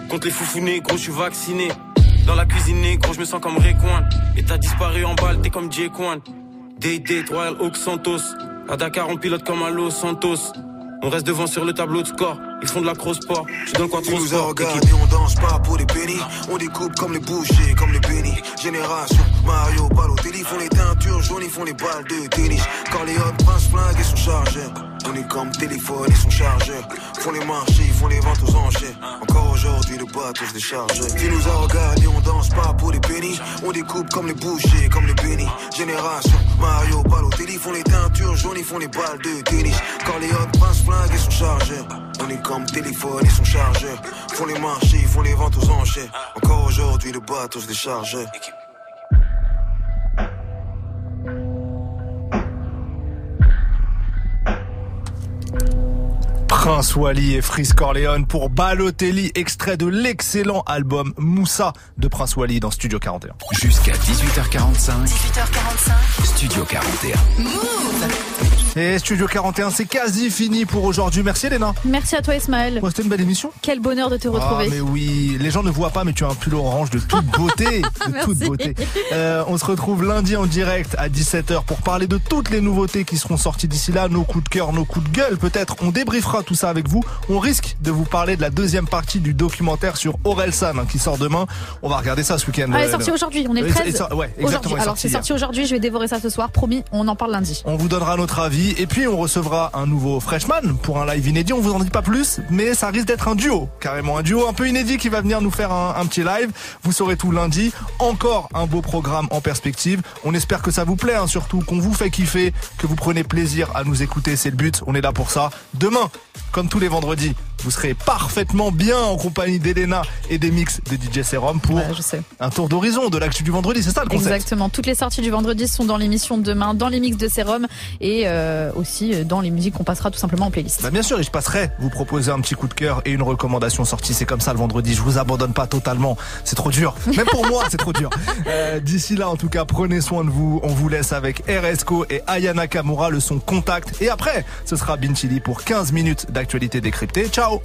Contre les foufounes, gros, je suis vacciné. Dans la cuisine, gros, je me sens comme Rayquan. Et t'as disparu en balle, t'es comme Jay Kwan. Day Royal Oak Santos. À Dakar, on pilote comme Los Santos. On reste devant sur le tableau de score. Ils font de la cross sport. Je donne quoi Tu trop nous as sport. regardés, on danse pas pour des pénis. On découpe comme les bouchers, comme les bénis. Génération, Mario, Balotelli, font les teintures jaunes, ils font les balles de tennis. Corléone, Prince Flingue et son chargeur. On est comme téléphone et son chargeur. Font les marchés, ils font les ventes aux enchères. Encore aujourd'hui, le bateau se décharge. Tu nous as regardés, on danse pas pour des pénis. On découpe comme les bouchers, comme les bénis. Génération, Mario, Balotelli, ils font les teintures jaunes, ils font les balles de tennis. Corléone, Prince Flingue et son chargeur. On est comme téléphone et son chargeur. Font les marchés, ils font les ventes aux enchères. Encore aujourd'hui, le bateau se décharge. Prince Wally et Freeze Corleone pour Balotelli, extrait de l'excellent album Moussa de Prince Wally dans Studio 41. Jusqu'à 18h45, 18h45. Studio 41. Move. Et Studio 41, c'est quasi fini pour aujourd'hui. Merci Elena. Merci à toi Ismaël. Ouais, C'était une belle émission. Quel bonheur de te Ah, retrouver. mais oui, les gens ne voient pas, mais tu as un pull orange de toute beauté. de toute beauté. Euh, on se retrouve lundi en direct à 17h pour parler de toutes les nouveautés qui seront sorties d'ici là, nos coups de cœur, nos coups de gueule. Peut-être on débriefera tout ça avec vous. On risque de vous parler de la deuxième partie du documentaire sur Orelsan hein, qui sort demain. On va regarder ça ce week-end. Ah, elle est euh, sortie aujourd'hui, on est le Oui, 13. ça- ça- ouais, exactement, Alors c'est sorti aujourd'hui, je vais dévorer ça ce soir, promis, on en parle lundi. On vous donnera notre avis et puis on recevra un nouveau freshman pour un live inédit. On vous en dit pas plus, mais ça risque d'être un duo, carrément un duo un peu inédit qui va venir nous faire un, petit live. Vous saurez tout lundi. Encore un beau programme en perspective. On espère que ça vous plaît, hein, surtout qu'on vous fait kiffer, que vous prenez plaisir à nous écouter. C'est le but. On est là pour ça. Demain, comme tous les vendredis, vous serez parfaitement bien en compagnie d'Elena et des mix de DJ Serum pour un tour d'horizon de l'actu du vendredi. C'est ça le concept? Exactement. Toutes les sorties du vendredi sont dans l'émission de demain, dans les mix de Sérum et euh, aussi euh, dans les musiques qu'on passera tout simplement en playlist. Bah bien sûr, et je passerai vous proposer un petit coup de cœur et une recommandation sortie. C'est comme ça le vendredi. Je vous abandonne pas totalement. C'est trop dur. Même pour moi, c'est trop dur. Euh, D'ici là, en tout cas, prenez soin de vous. On vous laisse avec RSCO et Ayana Kamura, le son contact. Et après, ce sera Bin Chili pour 15 d'actualité décryptée. Ciao